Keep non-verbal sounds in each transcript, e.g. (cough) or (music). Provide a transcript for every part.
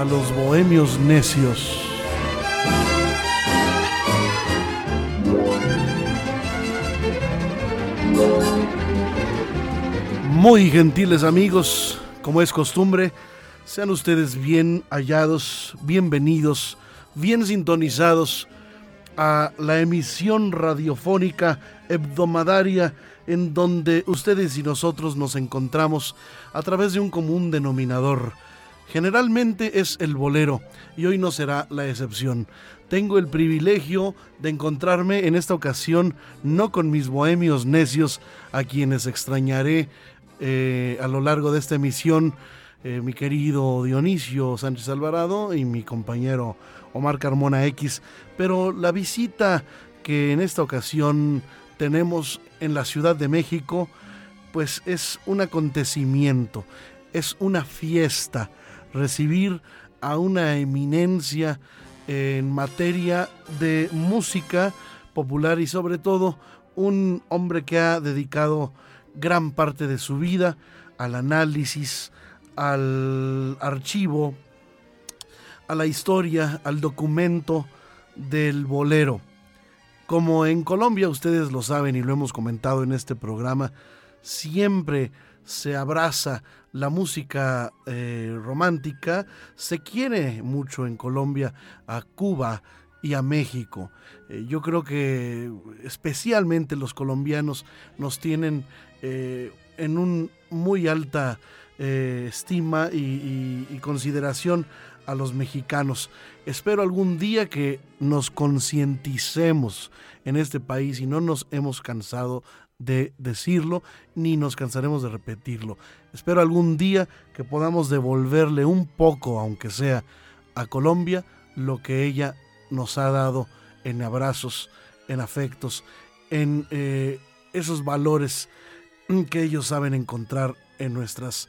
A los bohemios necios. Muy gentiles amigos, como es costumbre, sean ustedes bien hallados, bienvenidos, bien sintonizados a la emisión radiofónica hebdomadaria en donde ustedes y nosotros nos encontramos a través de un común denominador. Generalmente es el bolero y hoy no será la excepción. Tengo el privilegio de encontrarme en esta ocasión no con mis bohemios necios a quienes extrañaré eh, a lo largo de esta emisión eh, mi querido Dionisio Sánchez Alvarado y mi compañero Omar Carmona X, pero la visita que en esta ocasión tenemos en la Ciudad de México, pues es un acontecimiento, es una fiesta, recibir a una eminencia en materia de música popular y sobre todo un hombre que ha dedicado gran parte de su vida al análisis, al archivo, a la historia, al documento del bolero. Como en Colombia ustedes lo saben y lo hemos comentado en este programa, siempre se abraza la música eh, romántica, se quiere mucho en Colombia a Cuba y a México. Eh, yo creo que especialmente los colombianos nos tienen eh, en un muy alta estima y, consideración a los mexicanos. Espero algún día que nos concienticemos en este país y no nos hemos cansado de decirlo ni nos cansaremos de repetirlo. Espero algún día que podamos devolverle un poco, aunque sea, a Colombia lo que ella nos ha dado en abrazos, en afectos, en eh, esos valores que ellos saben encontrar en nuestras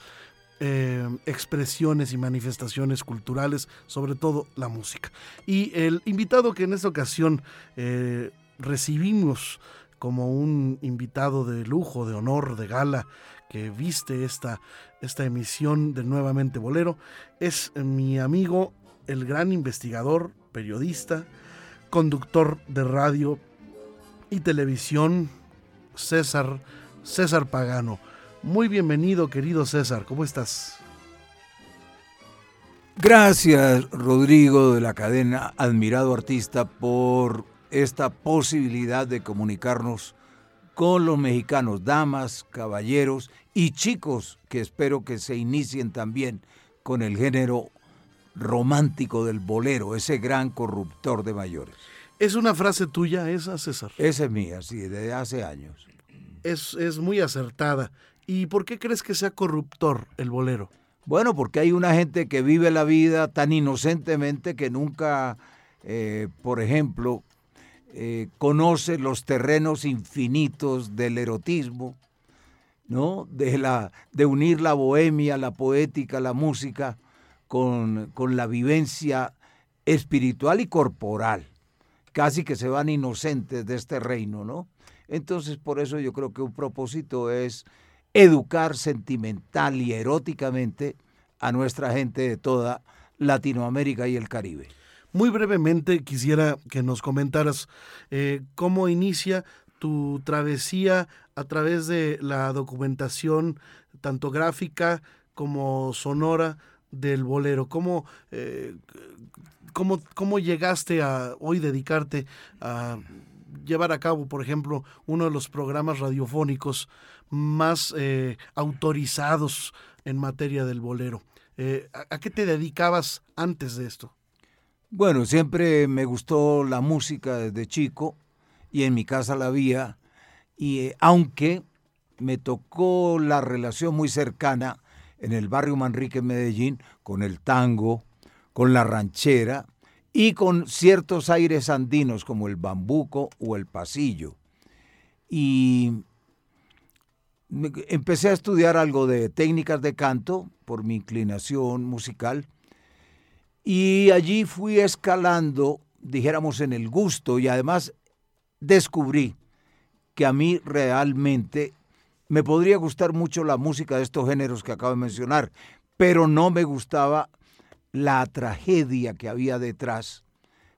eh, expresiones y manifestaciones culturales, sobre todo la música. Y el invitado que en esta ocasión eh, recibimos como un invitado de lujo, de honor, de gala, que viste esta, esta emisión de Nuevamente Bolero, es mi amigo, el gran investigador, periodista, conductor de radio y televisión, César César Pagano. Muy bienvenido, querido César, ¿cómo estás? Gracias, Rodrigo de la cadena, admirado artista, por esta posibilidad de comunicarnos con los mexicanos, damas, caballeros y chicos que espero que se inicien también con el género romántico del bolero, ese gran corruptor de mayores. ¿Es una frase tuya esa, César? Esa es mía, sí, desde hace años es, muy acertada. ¿Y por qué crees que sea corruptor el bolero? Bueno, porque hay una gente que vive la vida tan inocentemente que nunca, eh, por ejemplo, eh, conoce los terrenos infinitos del erotismo, ¿no? De, la, de unir la bohemia, la poética, la música con, con la vivencia espiritual y corporal. Casi que se van inocentes de este reino, ¿no? Entonces, por eso yo creo que un propósito es educar sentimental y eróticamente a nuestra gente de toda Latinoamérica y el Caribe. Muy brevemente quisiera que nos comentaras eh, cómo inicia tu travesía a través de la documentación tanto gráfica como sonora del bolero. ¿Cómo, eh, cómo, cómo llegaste a hoy dedicarte a llevar a cabo, por ejemplo, uno de los programas radiofónicos más eh, autorizados en materia del bolero. Eh, ¿a, qué te dedicabas antes de esto? Bueno, siempre me gustó la música desde chico y en mi casa la había, y eh, aunque me tocó la relación muy cercana en el barrio Manrique, Medellín, con el tango, con la ranchera y con ciertos aires andinos como el bambuco o el pasillo. Y empecé a estudiar algo de técnicas de canto por mi inclinación musical y allí fui escalando, dijéramos, en el gusto y además descubrí que a mí realmente me podría gustar mucho la música de estos géneros que acabo de mencionar, pero no me gustaba la tragedia que había detrás.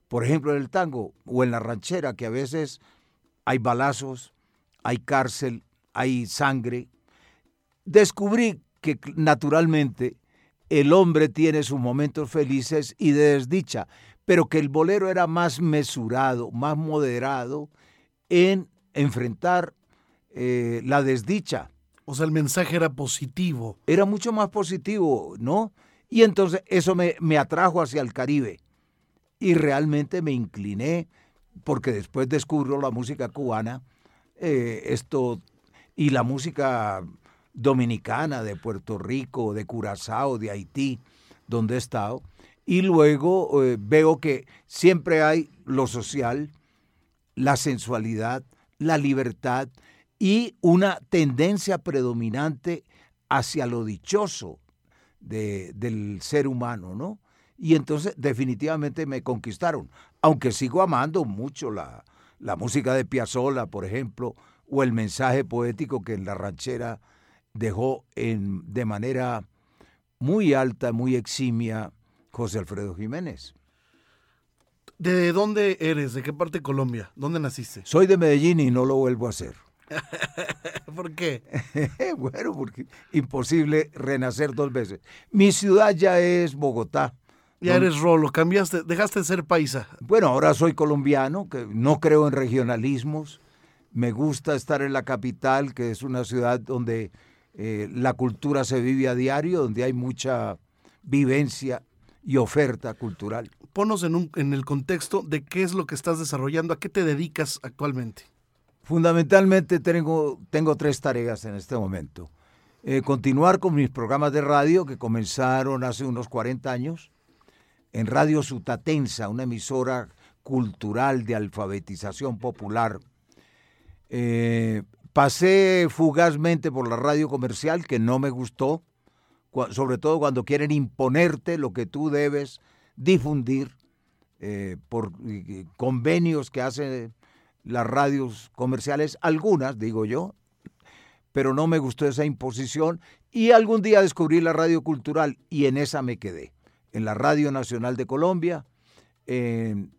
Por ejemplo, en el tango o en la ranchera, que a veces hay balazos, hay cárcel, hay sangre. Descubrí que naturalmente el hombre tiene sus momentos felices y de desdicha, pero que el bolero era más mesurado, más moderado en enfrentar eh, la desdicha. O sea, el mensaje era positivo. Era mucho más positivo, ¿no? Y entonces eso me, me atrajo hacia el Caribe. Y realmente me incliné, porque después descubro la música cubana, eh, esto y la música dominicana de Puerto Rico, de Curazao, de Haití, donde he estado, y luego eh, veo que siempre hay lo social, la sensualidad, la libertad y una tendencia predominante hacia lo dichoso del ser humano, ¿no? Y entonces definitivamente me conquistaron, aunque sigo amando mucho la, la música de Piazzolla, por ejemplo, o el mensaje poético que en la ranchera dejó en, de manera muy alta, muy eximia José Alfredo Jiménez. ¿De dónde eres? ¿De qué parte de Colombia? ¿Dónde naciste? Soy de Medellín y no lo vuelvo a hacer. (laughs) ¿Por qué? (laughs) bueno, porque imposible renacer dos veces. Mi ciudad ya es Bogotá. Ya eres rolo, cambiaste, dejaste de ser paisa. Bueno, ahora soy colombiano, que no creo en regionalismos. Me gusta estar en la capital, que es una ciudad donde eh, la cultura se vive a diario, donde hay mucha vivencia y oferta cultural. Ponos en, un, en el contexto de qué es lo que estás desarrollando, a qué te dedicas actualmente. Fundamentalmente tengo, tengo tres tareas en este momento. Eh, continuar con mis programas de radio que comenzaron hace unos 40 años en Radio Sutatensa, una emisora cultural de alfabetización popular eh, pasé fugazmente por la radio comercial, que no me gustó, sobre todo cuando quieren imponerte lo que tú debes difundir eh, por convenios que hacen las radios comerciales, algunas, digo yo, pero no me gustó esa imposición y algún día descubrí la radio cultural y en esa me quedé, en la Radio Nacional de Colombia, en,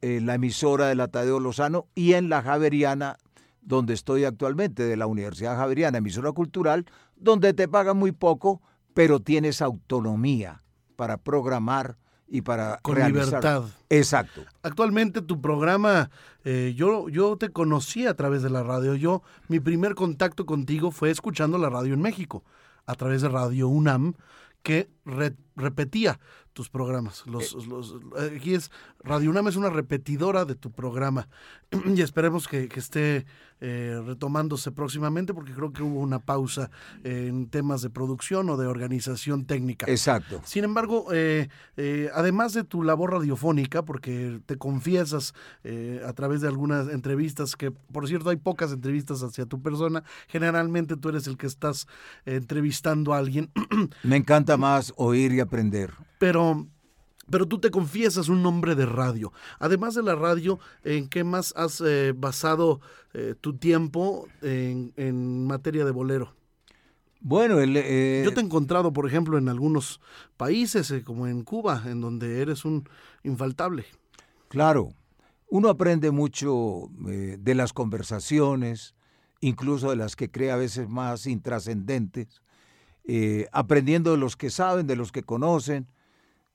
la emisora de la Tadeo Lozano y en la Javeriana donde estoy actualmente, de la Universidad Javeriana, emisora cultural, donde te pagan muy poco, pero tienes autonomía para programar y para con libertad. Exacto. Actualmente tu programa, eh, yo, yo te conocí a través de la radio. Yo, mi primer contacto contigo fue escuchando la radio en México, a través de Radio UNAM, que repetía tus programas. Los, eh. aquí es Radio UNAM es una repetidora de tu programa (clears throat) y esperemos que, que esté eh, retomándose próximamente porque creo que hubo una pausa en temas de producción o de organización técnica. Exacto. Sin embargo, eh, eh, además de tu labor radiofónica, porque te confiesas a través de algunas entrevistas, que por cierto hay pocas entrevistas hacia tu persona, generalmente tú eres el que estás entrevistando a alguien. (clears throat) Me encanta más oír y aprender. Pero pero tú te confiesas un nombre de radio. Además de la radio, ¿en qué más has eh, basado eh, tu tiempo en, materia de bolero? Bueno, eh, yo te he encontrado, por ejemplo, en algunos países, como en Cuba, en donde eres un infaltable. Claro, uno aprende mucho de las conversaciones, incluso de las que cree a veces más intrascendentes, aprendiendo de los que saben, de los que conocen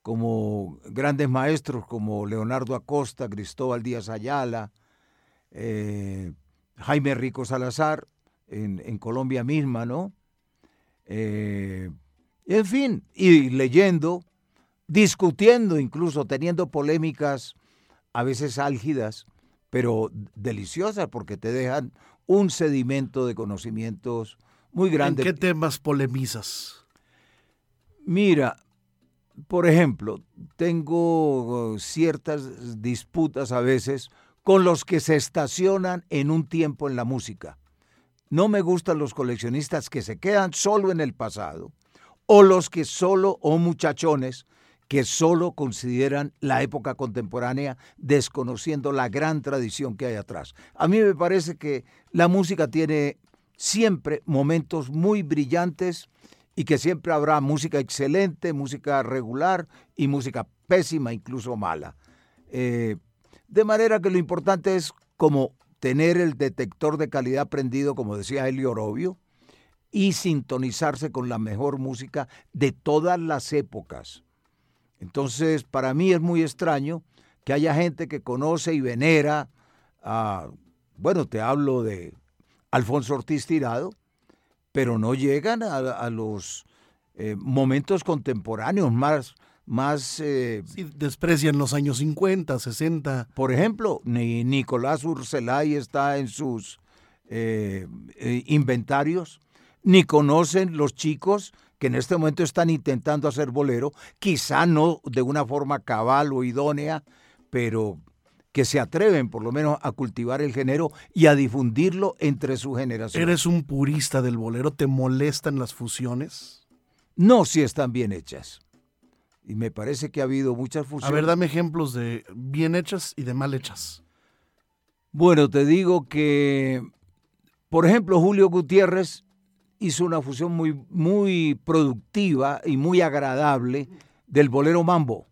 como grandes maestros como Leonardo Acosta, Cristóbal Díaz Ayala, eh, Jaime Rico Salazar, en, Colombia misma, ¿no? Eh, en fin, y leyendo, discutiendo incluso, teniendo polémicas a veces álgidas, pero deliciosas porque te dejan un sedimento de conocimientos muy grande. ¿En qué temas polemizas? Mira, por ejemplo, tengo uh, ciertas disputas a veces con los que se estacionan en un tiempo en la música. No me gustan los coleccionistas que se quedan solo en el pasado o los que solo, o muchachones, que solo consideran la época contemporánea desconociendo la gran tradición que hay atrás. A mí me parece que la música tiene siempre momentos muy brillantes y que siempre habrá música excelente, música regular y música pésima, incluso mala. Eh, de manera que lo importante es como tener el detector de calidad prendido, como decía Elio Orobio, y sintonizarse con la mejor música de todas las épocas. Entonces, para mí es muy extraño que haya gente que conoce y venera a, bueno, te hablo de Alfonso Ortiz Tirado, pero no llegan a, los eh, momentos contemporáneos más... más eh, desprecian los años 50, 60. Por ejemplo, ni Nicolás Urselay está en sus eh, inventarios, ni conocen los chicos que en este momento están intentando hacer bolero, quizá no de una forma cabal o idónea, pero que se atreven por lo menos a cultivar el género y a difundirlo entre su generación. ¿Eres un purista del bolero? ¿Te molestan las fusiones? No, si están bien hechas. Y me parece que ha habido muchas fusiones. A ver, dame ejemplos de bien hechas y de mal hechas. Bueno, te digo que, por ejemplo, Julio Gutiérrez hizo una fusión muy, muy productiva y muy agradable del bolero mambo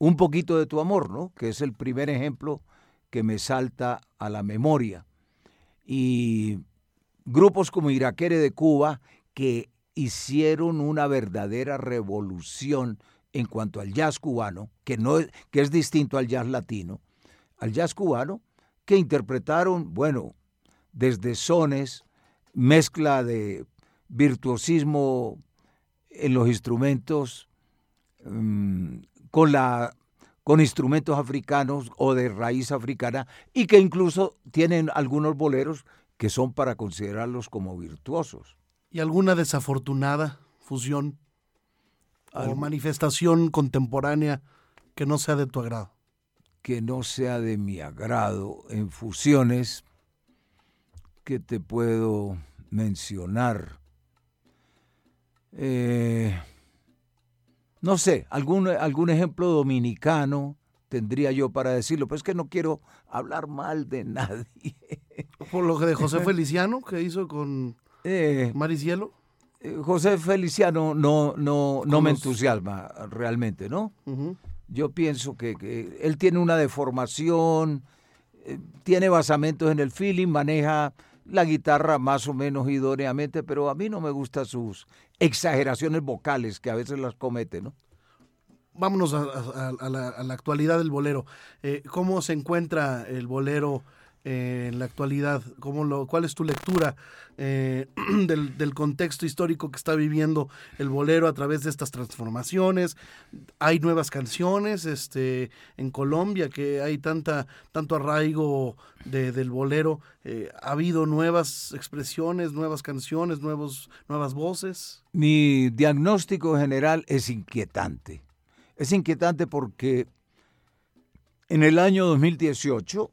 un poquito de tu amor, ¿no? Que es el primer ejemplo que me salta a la memoria. Y grupos como Iraquere de Cuba que hicieron una verdadera revolución en cuanto al jazz cubano, que, no, que es distinto al jazz latino, al jazz cubano, que interpretaron, bueno, desde sones, mezcla de virtuosismo en los instrumentos, mm, con, la, con instrumentos africanos o de raíz africana y que incluso tienen algunos boleros que son para considerarlos como virtuosos. ¿Y alguna desafortunada fusión o manifestación contemporánea que no sea de tu agrado? Que no sea de mi agrado en fusiones que te puedo mencionar. Eh, no sé, algún, algún ejemplo dominicano tendría yo para decirlo, pero es que no quiero hablar mal de (laughs) nadie. Por lo que de José (laughs) Feliciano, que hizo con eh, Maricielo. Eh, José Feliciano no, no, no me entusiasma realmente, ¿no? Yo pienso que, él tiene una deformación, eh, tiene basamentos en el feeling, maneja la guitarra más o menos idóneamente, pero a mí no me gustan sus exageraciones vocales que a veces las comete, ¿no? Vámonos a, la, actualidad del bolero. Eh, ¿Cómo se encuentra el bolero en la actualidad? ¿Cómo lo, ¿Cuál es tu lectura eh, (clears throat) del, contexto histórico que está viviendo el bolero a través de estas transformaciones? Hay nuevas canciones este, en Colombia que hay tanta, tanto arraigo del bolero. Eh, ¿Ha habido nuevas expresiones, nuevas canciones, nuevos, nuevas voces? Mi diagnóstico general es inquietante. Es inquietante porque en el año 2018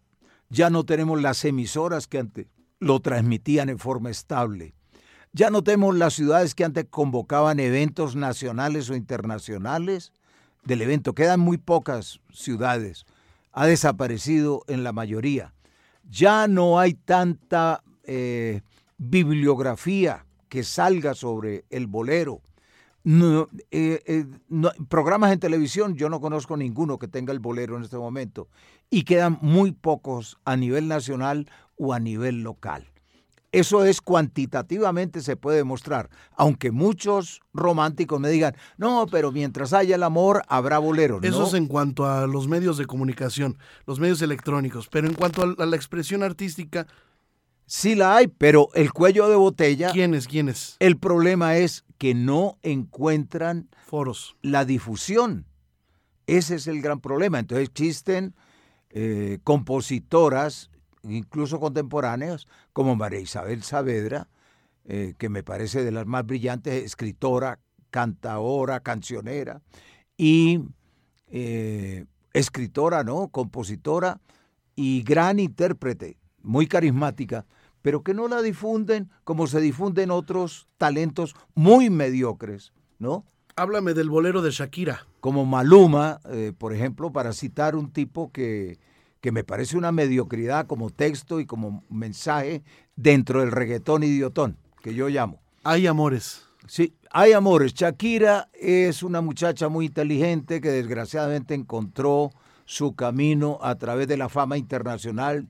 ya no tenemos las emisoras que antes lo transmitían en forma estable. Ya no tenemos las ciudades que antes convocaban eventos nacionales o internacionales del evento. Quedan muy pocas ciudades. Ha desaparecido en la mayoría. Ya no hay tanta eh, bibliografía que salga sobre el bolero. No, eh, eh, programas en televisión, yo no conozco ninguno que tenga el bolero en este momento. Y quedan muy pocos a nivel nacional o a nivel local. Eso es cuantitativamente se puede demostrar, aunque muchos románticos me digan, no, pero mientras haya el amor habrá bolero. Eso es en cuanto a los medios de comunicación, los medios electrónicos, pero en cuanto a la expresión artística... Sí la hay, pero el cuello de botella... ¿Quiénes? ¿Quiénes? El problema es que no encuentran foros. La difusión. Ese es el gran problema. Entonces existen eh, compositoras, incluso contemporáneas, como María Isabel Saavedra, eh, que me parece de las más brillantes, escritora, cantadora, cancionera, y eh, escritora, ¿no? Compositora y gran intérprete, muy carismática, pero que no la difunden como se difunden otros talentos muy mediocres, ¿no? Háblame del bolero de Shakira. Como Maluma, eh, por ejemplo, para citar un tipo que, que me parece una mediocridad como texto y como mensaje dentro del reggaetón idiotón, que yo llamo. Hay amores. Sí, hay amores. Shakira es una muchacha muy inteligente que desgraciadamente encontró su camino a través de la fama internacional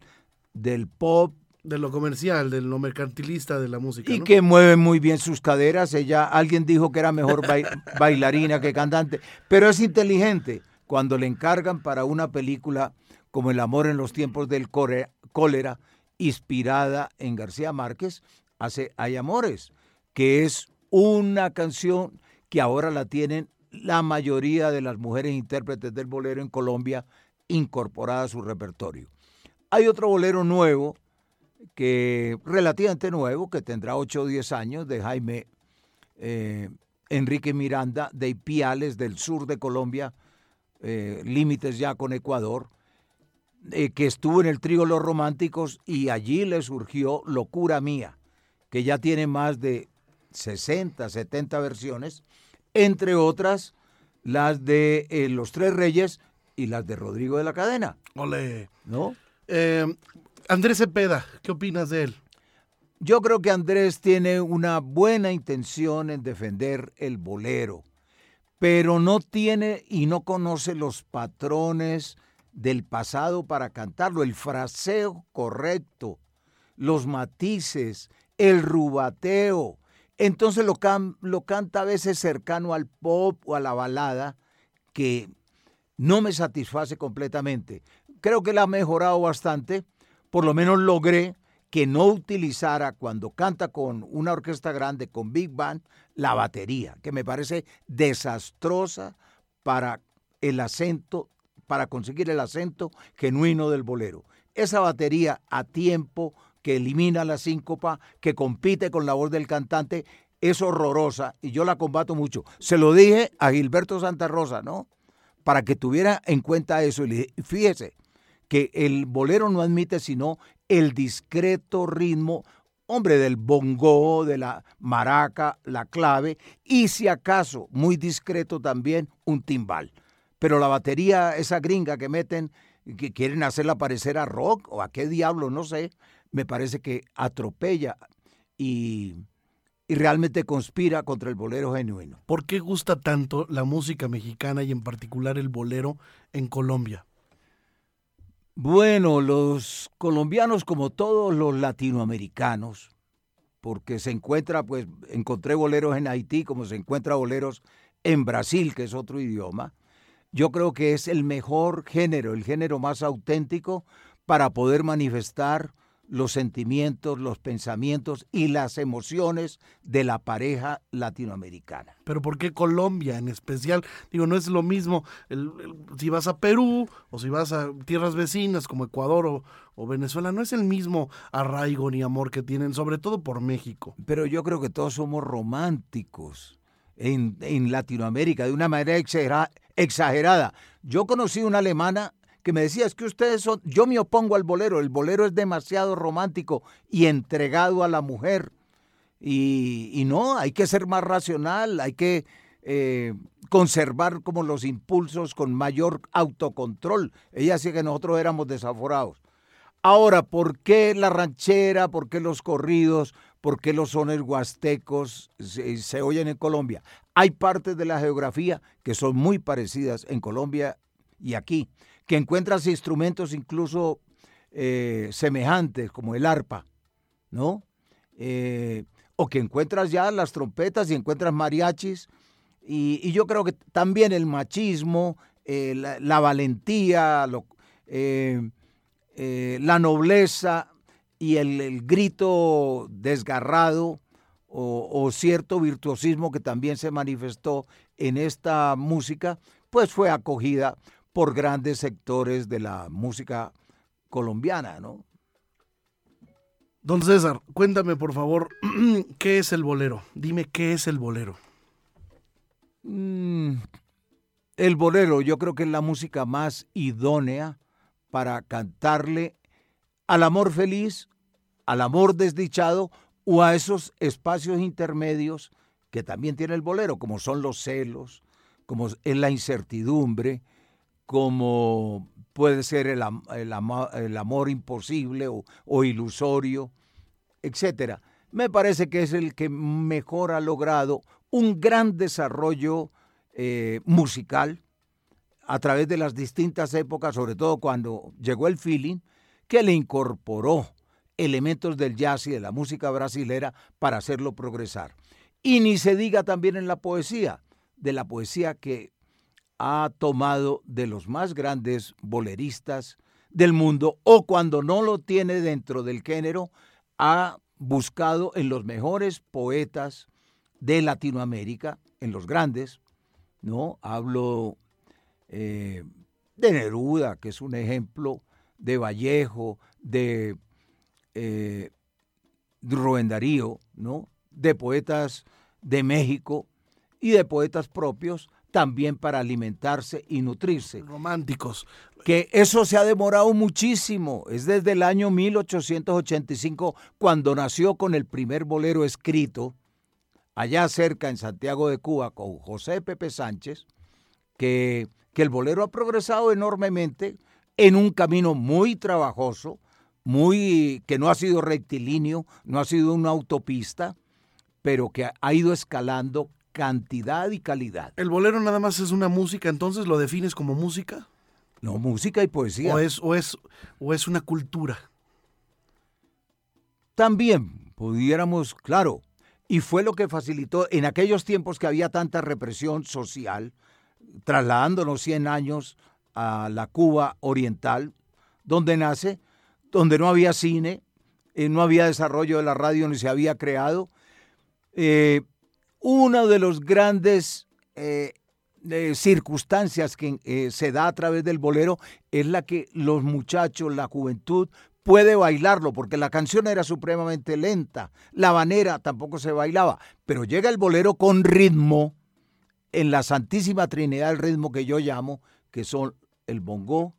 del pop. De lo comercial, de lo mercantilista de la música. Y que mueve muy bien sus caderas. Ella, alguien dijo que era mejor (laughs) bailarina que cantante, pero es inteligente. Cuando le encargan para una película como El amor en los tiempos del cólera, inspirada en García Márquez, hace Hay Amores, que es una canción que ahora la tienen la mayoría de las mujeres intérpretes del bolero en Colombia incorporada a su repertorio. Hay otro bolero nuevo, que relativamente nuevo, que tendrá 8 o 10 años, de Jaime eh, Enrique Miranda, de Ipiales, del sur de Colombia, eh, límites ya con Ecuador, eh, que estuvo en el trío Los Románticos y allí le surgió Locura Mía, que ya tiene más de 60, 70 versiones, entre otras las de Los Tres Reyes y las de Rodrigo de la Cadena. Ole. ¿No? Eh, Andrés Cepeda, ¿qué opinas de él? Yo creo que Andrés tiene una buena intención en defender el bolero, pero no tiene y no conoce los patrones del pasado para cantarlo, el fraseo correcto, los matices, el rubateo, entonces lo, lo canta a veces cercano al pop o a la balada, que no me satisface completamente. Creo que la ha mejorado bastante, por lo menos logré que no utilizara cuando canta con una orquesta grande, con Big Band, la batería, que me parece desastrosa para el acento, para conseguir el acento genuino del bolero. Esa batería a tiempo que elimina la síncopa, que compite con la voz del cantante, es horrorosa y yo la combato mucho. Se lo dije a Gilberto Santa Rosa, ¿no? Para que tuviera en cuenta eso. Y le dije, fíjese que el bolero no admite sino el discreto ritmo, hombre, del bongo, de la maraca, la clave, y si acaso, muy discreto también, un timbal. Pero la batería, esa gringa que meten, que quieren hacerla parecer a rock o a qué diablo, no sé, me parece que atropella y, realmente conspira contra el bolero genuino. ¿Por qué gusta tanto la música mexicana y en particular el bolero en Colombia? Bueno, los colombianos como todos los latinoamericanos, porque se encuentra, pues encontré boleros en Haití como se encuentra boleros en Brasil, que es otro idioma, yo creo que es el mejor género, el género más auténtico para poder manifestar los sentimientos, los pensamientos y las emociones de la pareja latinoamericana. Pero ¿por qué Colombia en especial? Digo, no es lo mismo si vas a Perú o si vas a tierras vecinas como Ecuador o, Venezuela, no es el mismo arraigo ni amor que tienen, sobre todo por México. Pero yo creo que todos somos románticos en, en Latinoamérica de una manera exagerada. Yo conocí una alemana que me decía, es que ustedes son, yo me opongo al bolero, el bolero es demasiado romántico y entregado a la mujer. Y, no, hay que ser más racional, hay que eh, conservar como los impulsos con mayor autocontrol. Ella decía que nosotros éramos desaforados. Ahora, ¿por qué la ranchera? ¿Por qué los corridos? ¿Por qué los sones huastecos se, oyen en Colombia? Hay partes de la geografía que son muy parecidas en Colombia y aquí que encuentras instrumentos incluso eh, semejantes, como el arpa, ¿no? Eh, o que encuentras ya las trompetas y encuentras mariachis. Y, yo creo que también el machismo, eh, la, valentía, la nobleza y el, grito desgarrado o, o, cierto virtuosismo que también se manifestó en esta música, pues fue acogida por grandes sectores de la música colombiana, ¿no? Don César, cuéntame por favor, (clears throat) ¿qué es el bolero? Dime qué es el bolero. Mm, el bolero yo creo que es la música más idónea para cantarle al amor feliz, al amor desdichado o a esos espacios intermedios que también tiene el bolero, como son los celos, como es la incertidumbre, como puede ser el, amor imposible o, ilusorio, etc. Me parece que es el que mejor ha logrado un gran desarrollo eh, musical a través de las distintas épocas, sobre todo cuando llegó el feeling, que le incorporó elementos del jazz y de la música brasilera para hacerlo progresar. Y ni se diga también en la poesía, de la poesía que ha tomado de los más grandes boleristas del mundo o cuando no lo tiene dentro del género, ha buscado en los mejores poetas de Latinoamérica, en los grandes, ¿no? Hablo eh, de Neruda, que es un ejemplo, de Vallejo, de eh, ¿no? de poetas de México y de poetas propios también para alimentarse y nutrirse. Románticos. Que eso se ha demorado muchísimo. Es desde el año 1885 cuando nació con el primer bolero escrito, allá cerca en Santiago de Cuba, con José Pepe Sánchez, que, que el bolero ha progresado enormemente en un camino muy trabajoso, muy que no ha sido rectilíneo, no ha sido una autopista, pero que ha ido escalando cantidad y calidad. ¿El bolero nada más es una música, entonces lo defines como música? No, música y poesía. ¿O es, o es, o es una cultura? También pudiéramos, claro, y fue lo que facilitó en aquellos tiempos que había tanta represión social, trasladándonos 100 años a la Cuba oriental, donde nace, donde no había cine, eh, no había desarrollo de la radio ni se había creado, eh, una de las grandes eh, circunstancias que eh, se da a través del bolero es la que los muchachos, la juventud, puede bailarlo, porque la canción era supremamente lenta, la banera tampoco se bailaba, pero llega el bolero con ritmo, en la Santísima Trinidad el ritmo que yo llamo, que son el bongó,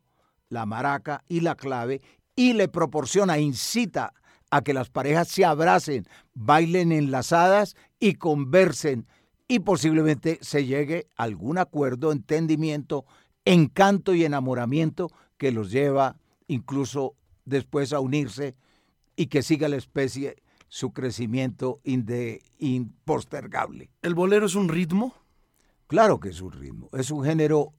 la maraca y la clave, y le proporciona, incita a que las parejas se abracen, bailen enlazadas y conversen y posiblemente se llegue a algún acuerdo, entendimiento, encanto y enamoramiento que los lleva incluso después a unirse y que siga la especie su crecimiento impostergable. ¿El bolero es un ritmo? Claro que es un ritmo. Es un género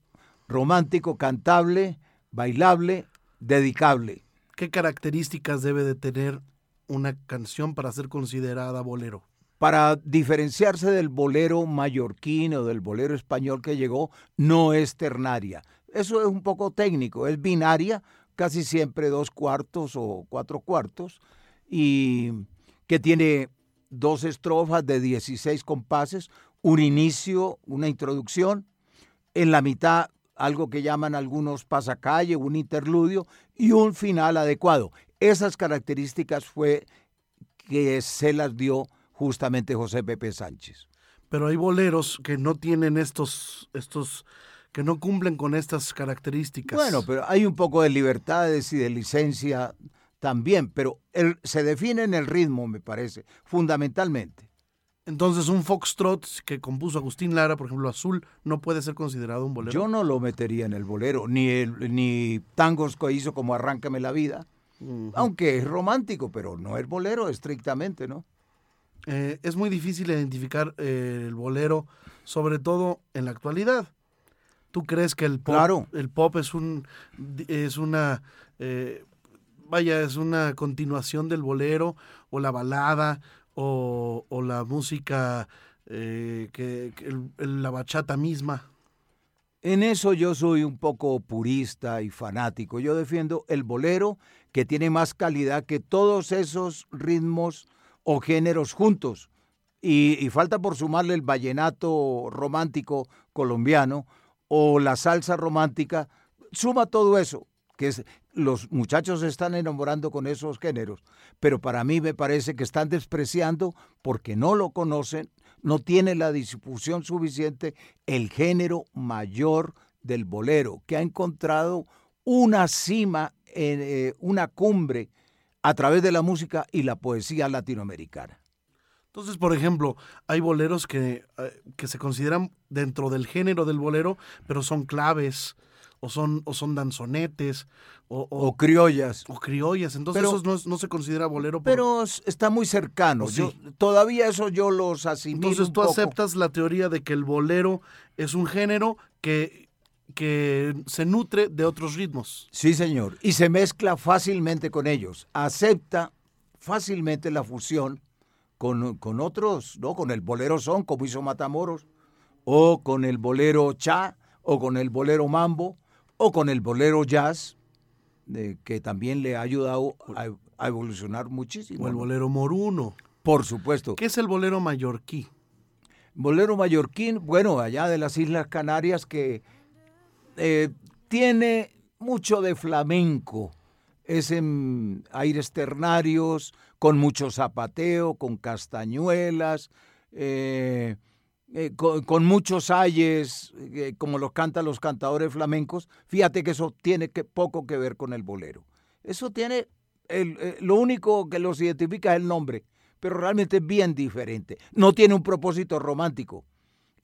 romántico, cantable, bailable, dedicable. ¿Qué características debe de tener una canción para ser considerada bolero? Para diferenciarse del bolero mallorquín o del bolero español que llegó, no es ternaria. Eso es un poco técnico, es binaria, casi siempre dos cuartos o cuatro cuartos, y que tiene dos estrofas de 16 compases, un inicio, una introducción, en la mitad algo que llaman algunos pasacalle, un interludio y un final adecuado. Esas características fue que se las dio justamente José Pepe Sánchez. Pero hay boleros que no tienen estos, estos, que no cumplen con estas características. Bueno, pero hay un poco de libertades y de licencia también, pero se define en el ritmo, me parece, fundamentalmente. Entonces, un foxtrot que compuso Agustín Lara, por ejemplo, Azul, no puede ser considerado un bolero. Yo no lo metería en el bolero, ni, ni tangos que hizo como Arráncame la vida, aunque es romántico, pero no es bolero estrictamente, ¿no? Eh, es muy difícil identificar eh, el bolero, sobre todo en la actualidad. ¿Tú crees que el pop, el pop es un es una eh, vaya es una continuación del bolero o la balada o, la música que, la bachata misma? En eso yo soy un poco purista y fanático. Yo defiendo el bolero que tiene más calidad que todos esos ritmos o géneros juntos. Y, falta por sumarle el vallenato romántico colombiano o la salsa romántica. Suma todo eso, que los muchachos se están enamorando con esos géneros, pero para mí me parece que están despreciando porque no lo conocen, no tiene la distribución suficiente el género mayor del bolero, que ha encontrado una cima, eh, una cumbre a través de la música y la poesía latinoamericana. Entonces, por ejemplo, hay boleros que, eh, que se consideran dentro del género del bolero, pero son claves, o son, o son danzonetes, o, criollas. O criollas, entonces eso no, se considera bolero. Pero está muy cercano. Yo, todavía eso yo los asimilo Entonces tú aceptas la teoría de que el bolero es un género que, que se nutre de otros ritmos. Sí, señor, y se mezcla fácilmente con ellos. Acepta fácilmente la fusión con, con otros, ¿no? Con el bolero son, como hizo Matamoros, o con el bolero cha, o con el bolero mambo, o con el bolero jazz, que también le ha ayudado a, evolucionar muchísimo. O el bolero moruno. Por supuesto. ¿Qué es el bolero mallorquí? Bolero mallorquín, bueno, allá de las Islas Canarias que eh, tiene mucho de flamenco. Es en aires ternarios, con mucho zapateo, con castañuelas, eh, eh, con, muchos ayes, como los cantan los cantadores flamencos, fíjate que eso tiene que, poco que ver con el bolero. Eso tiene, eh, lo único que los identifica es el nombre, pero realmente es bien diferente. No tiene un propósito romántico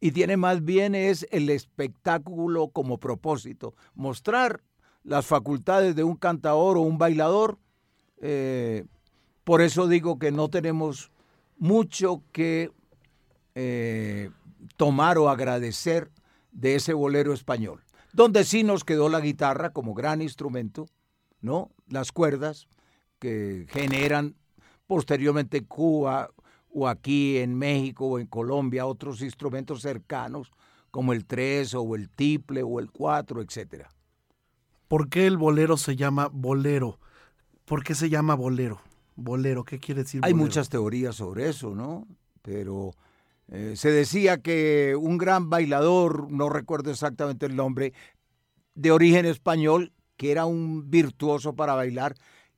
y tiene más bien es el espectáculo como propósito, mostrar las facultades de un cantador o un bailador. por eso digo que no tenemos mucho que eh, tomar o agradecer de ese bolero español, donde sí nos quedó la guitarra como gran instrumento, ¿no? Las cuerdas que generan posteriormente en Cuba o aquí en México o en Colombia otros instrumentos cercanos como el tres o el tiple o el cuatro, etcétera. ¿Por qué el bolero se llama bolero? ¿Por qué se llama bolero? Bolero, ¿qué quiere decir? Hay muchas teorías sobre eso, ¿no? Pero eh, se decía que un gran bailador, no recuerdo exactamente el nombre, de origen español, que era un virtuoso para bailar,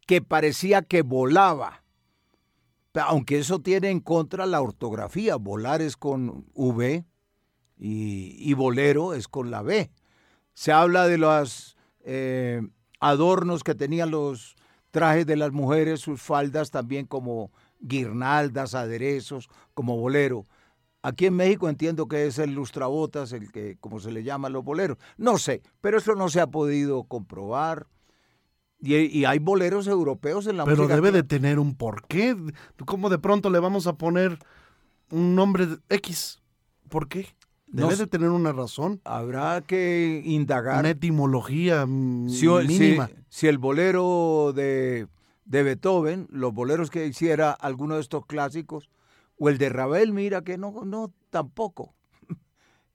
que parecía que volaba. Aunque eso tiene en contra la ortografía, volar es con V y, bolero es con la B. Se habla de los eh, adornos que tenían los trajes de las mujeres, sus faldas también como guirnaldas, aderezos, como bolero. Aquí en México entiendo que es el lustrabotas, el que, como se le llama a los boleros. No sé, pero eso no se ha podido comprobar. Y, hay boleros europeos en la Pero debe de tener un porqué. ¿Cómo de pronto le vamos a poner un nombre X? ¿Por qué? Debe de tener una razón. Habrá que indagar. Una etimología mínima. Si, el bolero de, de Beethoven, los boleros que hiciera alguno de estos clásicos, o el de Ravel, mira que no, no tampoco. (laughs)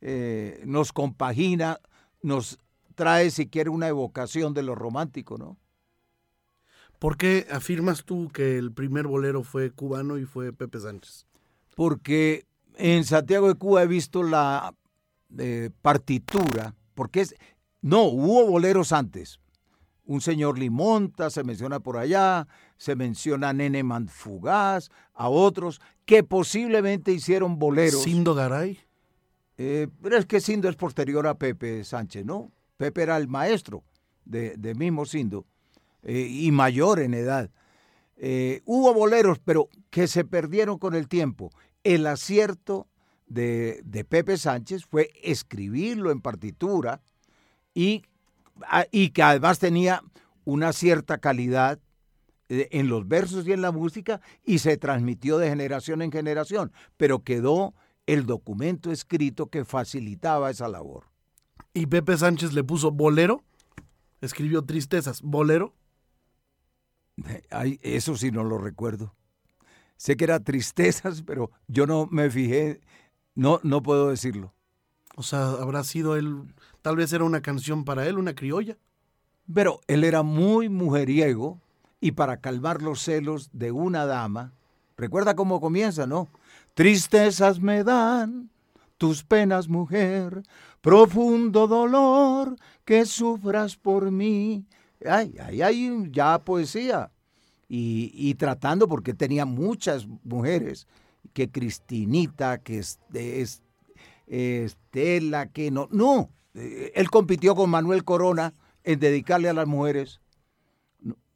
Eh, nos compagina, nos trae siquiera una evocación de lo romántico, ¿no? ¿Por qué afirmas tú que el primer bolero fue cubano y fue Pepe Sánchez? Porque en Santiago de Cuba he visto la eh, partitura, porque es, no, hubo boleros antes, un señor Limonta, se menciona por allá, se menciona a Nene Manfugaz, a otros que posiblemente hicieron boleros. ¿Sindo Garay? Eh, pero es que Sindo es posterior a Pepe Sánchez, ¿no? Pepe era el maestro de, mismo Sindo eh, y mayor en edad. Eh, hubo boleros, pero que se perdieron con el tiempo. El acierto de, de Pepe Sánchez fue escribirlo en partitura y Ah, y que además tenía una cierta calidad eh, en los versos y en la música y se transmitió de generación en generación, pero quedó el documento escrito que facilitaba esa labor. ¿Y Pepe Sánchez le puso bolero? Escribió tristezas, bolero. (laughs) Ay, eso sí no lo recuerdo. Sé que era tristezas, (laughs) pero yo no me fijé, no, no puedo decirlo. O sea, habrá sido él, tal vez era una canción para él, una criolla. Pero él era muy mujeriego y para calmar los celos de una dama, recuerda cómo comienza, ¿no? Tristezas me dan tus penas, mujer, profundo dolor que sufras por mí. Ay, ay, ay, ya poesía. Y, tratando, porque tenía muchas mujeres, que Cristinita, que es, es- Estela, que no. No, eh, él compitió con Manuel Corona en dedicarle a las mujeres.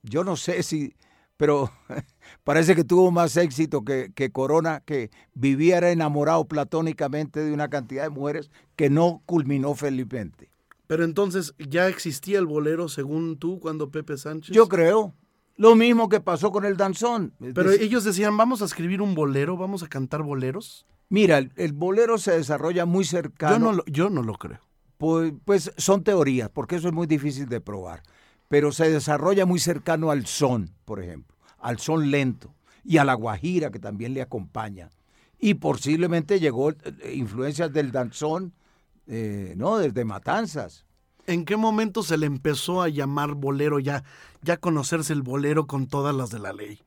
Yo no sé si, pero (laughs) parece que tuvo más éxito que, que Corona, que viviera enamorado platónicamente de una cantidad de mujeres que no culminó felizmente. Pero entonces, ¿ya existía el bolero según tú cuando Pepe Sánchez? Yo creo. Lo mismo que pasó con el danzón. Pero ellos decían, vamos a escribir un bolero, vamos a cantar boleros. Mira, el, el bolero se desarrolla muy cercano. Yo no, lo, yo no lo creo. Pues, pues son teorías, porque eso es muy difícil de probar. Pero se desarrolla muy cercano al son, por ejemplo, al son lento y a la guajira que también le acompaña. Y posiblemente llegó eh, influencias del danzón, eh, ¿no? Desde Matanzas. ¿En qué momento se le empezó a llamar bolero ya, ya conocerse el bolero con todas las de la ley?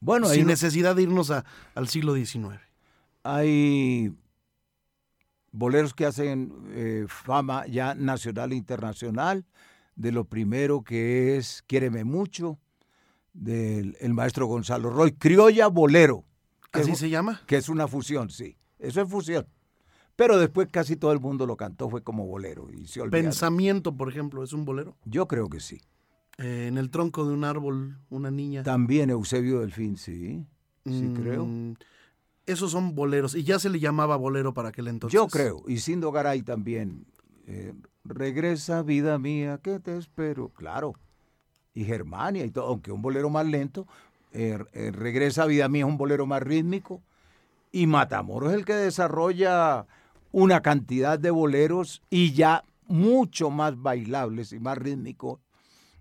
Bueno, sin no- necesidad de irnos a- al siglo XIX. hay boleros que hacen eh, fama ya nacional e internacional, de lo primero que es Quiéreme mucho, del el maestro Gonzalo Roy, Criolla Bolero, ¿Así es, se llama? que es una fusión, sí, eso es fusión. Pero después casi todo el mundo lo cantó, fue como bolero y se olvidaron. Pensamiento, por ejemplo, es un bolero. Yo creo que sí. Eh, en el tronco de un árbol, una niña. También Eusebio Delfín, sí, sí creo. Mm, Esos son boleros. Y ya se le llamaba bolero para aquel entonces. Yo creo, y Sindo Garay también. eh, regresa, vida mía, que te espero. Claro. Y Germania y todo, aunque un bolero más lento. eh, eh, regresa, vida mía, es un bolero más rítmico. Y Matamoros es el que desarrolla una cantidad de boleros y ya mucho más bailables y más rítmicos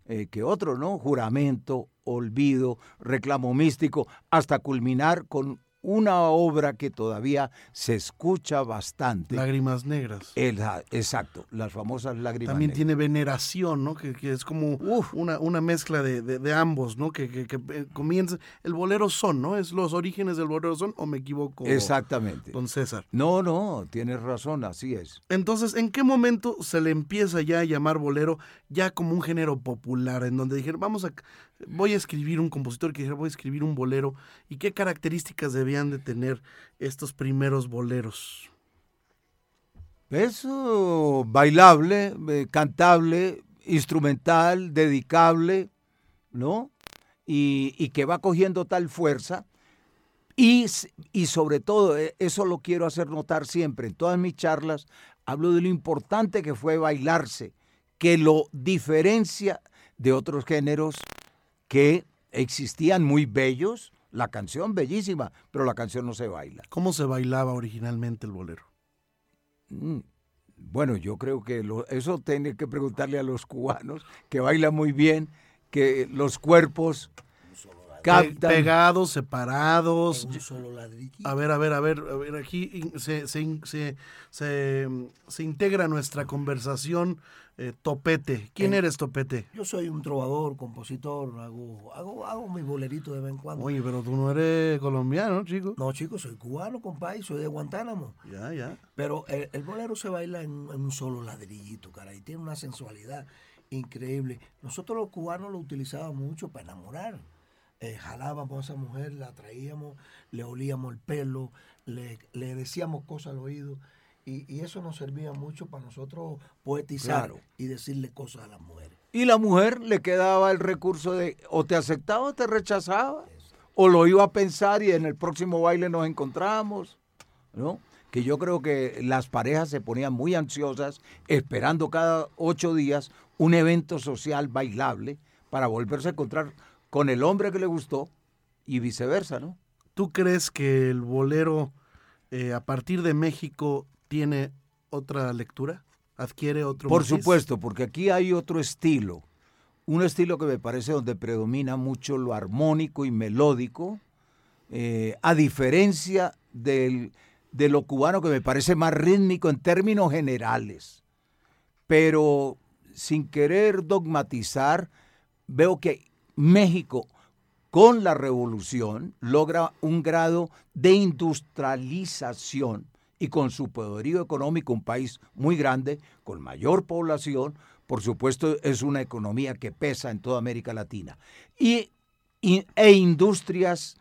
eh, que otros, ¿no? Juramento, olvido, reclamo místico, hasta culminar con una obra que todavía se escucha bastante. Lágrimas negras. El- exacto, las famosas lágrimas. También negras. tiene veneración, ¿no? Que, que es como Uf. una, una mezcla de, de- de ambos, ¿no? Que, que- que, eh, comienza. El bolero son, ¿no? ¿Es los orígenes del bolero son o me equivoco? Exactamente. Don César. No, no, tienes razón, así es. Entonces, ¿en qué momento se le empieza ya a llamar bolero ya como un género popular? En donde dijeron, vamos a, voy a escribir un compositor que voy a escribir un bolero. ¿Y qué características debían de tener estos primeros boleros? Eso, bailable, eh, cantable, instrumental, dedicable, ¿no? Y, y que va cogiendo tal fuerza. Y, y sobre todo, eh, eso lo quiero hacer notar siempre, en todas mis charlas, hablo de lo importante que fue bailarse, que lo diferencia de otros géneros que existían muy bellos, la canción bellísima, pero la canción no se baila. ¿Cómo se bailaba originalmente el bolero? Mm, Bueno, yo creo que lo- eso tiene que preguntarle a los cubanos, que bailan muy bien, que los cuerpos captan. pegados, separados. un solo ladrillito. A ver, a ver, a ver, a ver, aquí se, se, se, se, se integra nuestra conversación eh, Topete. ¿Quién eres Topete? Yo soy un trovador, compositor, hago, hago, hago mi bolerito de vez en cuando. Oye, pero tú no eres colombiano, chico. No, chicos, soy cubano, compadre, soy de Guantánamo. Ya, ya. Pero el, el bolero se baila en, en un solo ladrillito, cara, y tiene una sensualidad increíble. Nosotros los cubanos lo utilizábamos mucho para enamorar. Eh, jalábamos a esa mujer, la traíamos, le olíamos el pelo, le, le decíamos cosas al oído. Y, y eso nos servía mucho para nosotros poetizar Claro. y decirle cosas a las mujeres. Y la mujer le quedaba el recurso de o te aceptaba o te rechazaba, o lo iba a pensar y en el próximo baile nos encontramos, ¿no? Que yo creo que las parejas se ponían muy ansiosas esperando cada ocho días un evento social bailable para volverse a encontrar con el hombre que le gustó y viceversa, ¿no? ¿Tú crees que el bolero eh, a partir de México tiene otra lectura? ¿Adquiere otro Por matiz? supuesto, porque aquí hay otro estilo, un estilo que me parece donde predomina mucho lo armónico y melódico, eh, a diferencia del, de lo cubano que me parece más rítmico en términos generales. Pero sin querer dogmatizar, veo que México con la revolución logra un grado de industrialización y con su poderío económico, un país muy grande, con mayor población, por supuesto es una economía que pesa en toda América Latina, y, e industrias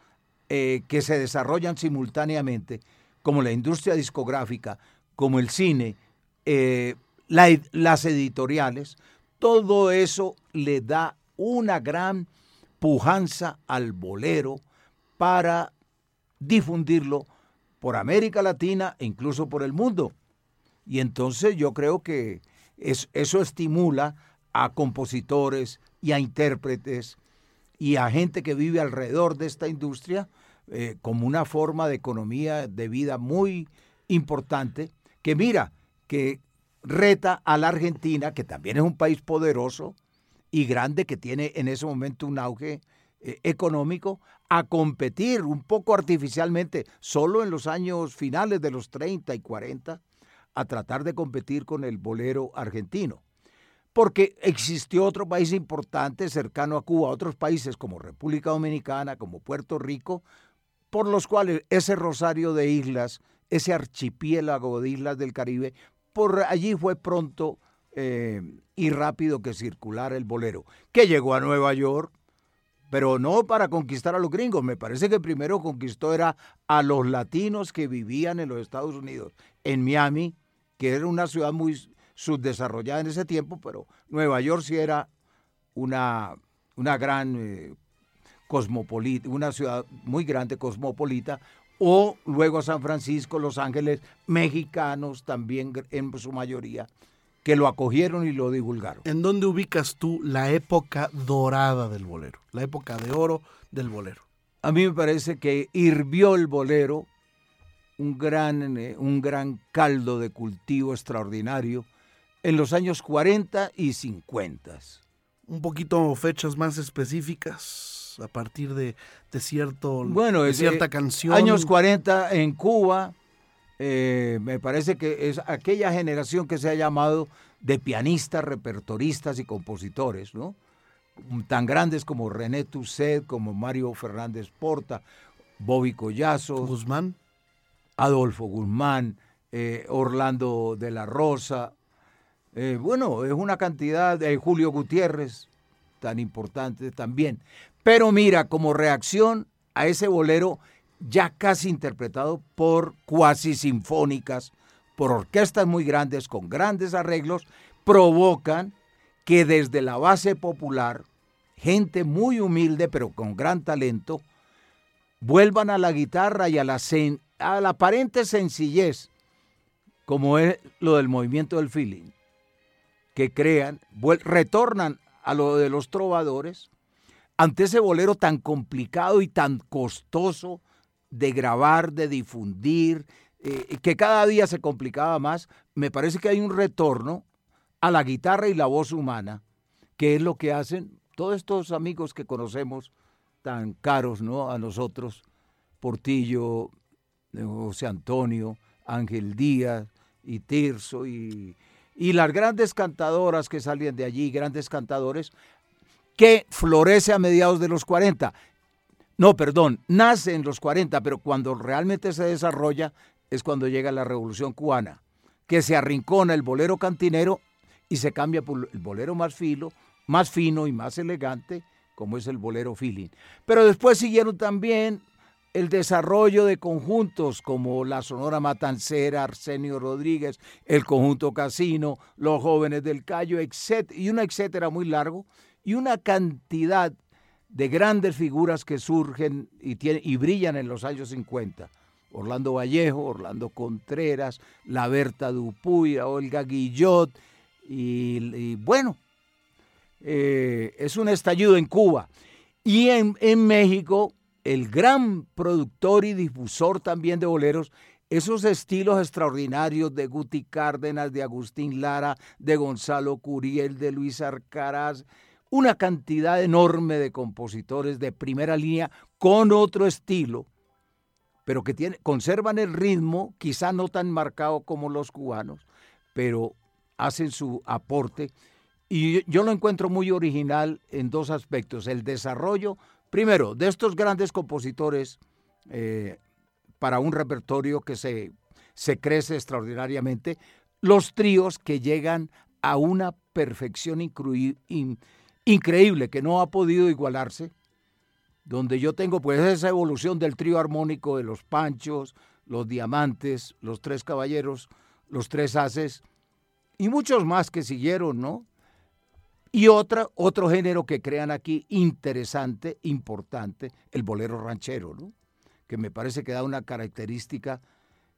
eh, que se desarrollan simultáneamente, como la industria discográfica, como el cine, eh, las editoriales, todo eso le da una gran pujanza al bolero para difundirlo por América Latina e incluso por el mundo. Y entonces yo creo que eso estimula a compositores y a intérpretes y a gente que vive alrededor de esta industria eh, como una forma de economía de vida muy importante, que mira, que reta a la Argentina, que también es un país poderoso y grande, que tiene en ese momento un auge eh, económico, a competir un poco artificialmente, solo en los años finales de los 30 y 40, a tratar de competir con el bolero argentino. Porque existió otro país importante cercano a Cuba, otros países como República Dominicana, como Puerto Rico, por los cuales ese rosario de islas, ese archipiélago de islas del Caribe, por allí fue pronto eh, y rápido que circulara el bolero, que llegó a Nueva York, pero no para conquistar a los gringos. Me parece que primero conquistó era a los latinos que vivían en los Estados Unidos, en Miami, que era una ciudad muy subdesarrollada en ese tiempo, pero Nueva York sí era una, una gran eh, cosmopolita, una ciudad muy grande, cosmopolita, o luego San Francisco, Los Ángeles, mexicanos también en su mayoría, que lo acogieron y lo divulgaron. ¿En dónde ubicas tú la época dorada del bolero, la época de oro del bolero? A mí me parece que hirvió el bolero un gran, eh, un gran caldo de cultivo extraordinario en los años 40 y 50. Un poquito fechas más específicas a partir de, cierto, bueno, de cierta canción. Años 40 en Cuba, eh, me parece que es aquella generación que se ha llamado de pianistas, repertoristas y compositores, ¿no? Tan grandes como René Tusset, como Mario Fernández Porta, Bobby Collazo. Guzmán. Adolfo Guzmán, eh, Orlando de la Rosa. Eh, bueno, es una cantidad de Julio Gutiérrez, tan importante también. Pero mira, como reacción a ese bolero ya casi interpretado por cuasi sinfónicas, por orquestas muy grandes, con grandes arreglos, provocan que desde la base popular, gente muy humilde pero con gran talento, vuelvan a la guitarra y a la, a la aparente sencillez, como es lo del movimiento del feeling, que crean, retornan a lo de los trovadores, ante ese bolero tan complicado y tan costoso de grabar, de difundir, eh, que cada día se complicaba más, me parece que hay un retorno a la guitarra y la voz humana, que es lo que hacen todos estos amigos que conocemos tan caros ¿no? a nosotros, Portillo, José Antonio, Ángel Díaz y Tirso y, y las grandes cantadoras que salían de allí, grandes cantadores, que florece a mediados de los 40. No, perdón, nace en los 40, pero cuando realmente se desarrolla es cuando llega la Revolución Cubana, que se arrincona el bolero cantinero y se cambia por el bolero más filo, más fino y más elegante, como es el bolero feeling. Pero después siguieron también el desarrollo de conjuntos como la Sonora Matancera, Arsenio Rodríguez, el conjunto Casino, los jóvenes del Cayo, etc. y una etcétera muy largo, y una cantidad de grandes figuras que surgen y, y brillan en los años 50. Orlando Vallejo, Orlando Contreras, La Berta Dupuy, Olga Guillot, y, bueno, eh, es un estallido en Cuba. Y en, en México el gran productor y difusor también de boleros, esos estilos extraordinarios de Guti Cárdenas, de Agustín Lara, de Gonzalo Curiel, de Luis Arcaraz, una cantidad enorme de compositores de primera línea con otro estilo, pero que conservan el ritmo, quizá no tan marcado como los cubanos, pero hacen su aporte. Y yo lo encuentro muy original en dos aspectos, el desarrollo Primero, de estos grandes compositores eh, para un repertorio que se, se crece extraordinariamente, los tríos que llegan a una perfección increíble que no ha podido igualarse donde yo tengo pues esa evolución del trío armónico de los Panchos, los Diamantes, los Tres Caballeros, los Tres Haces y muchos más que siguieron, ¿no? Y otra, otro género que crean aquí interesante, importante, el bolero ranchero, ¿no? que me parece que da una característica,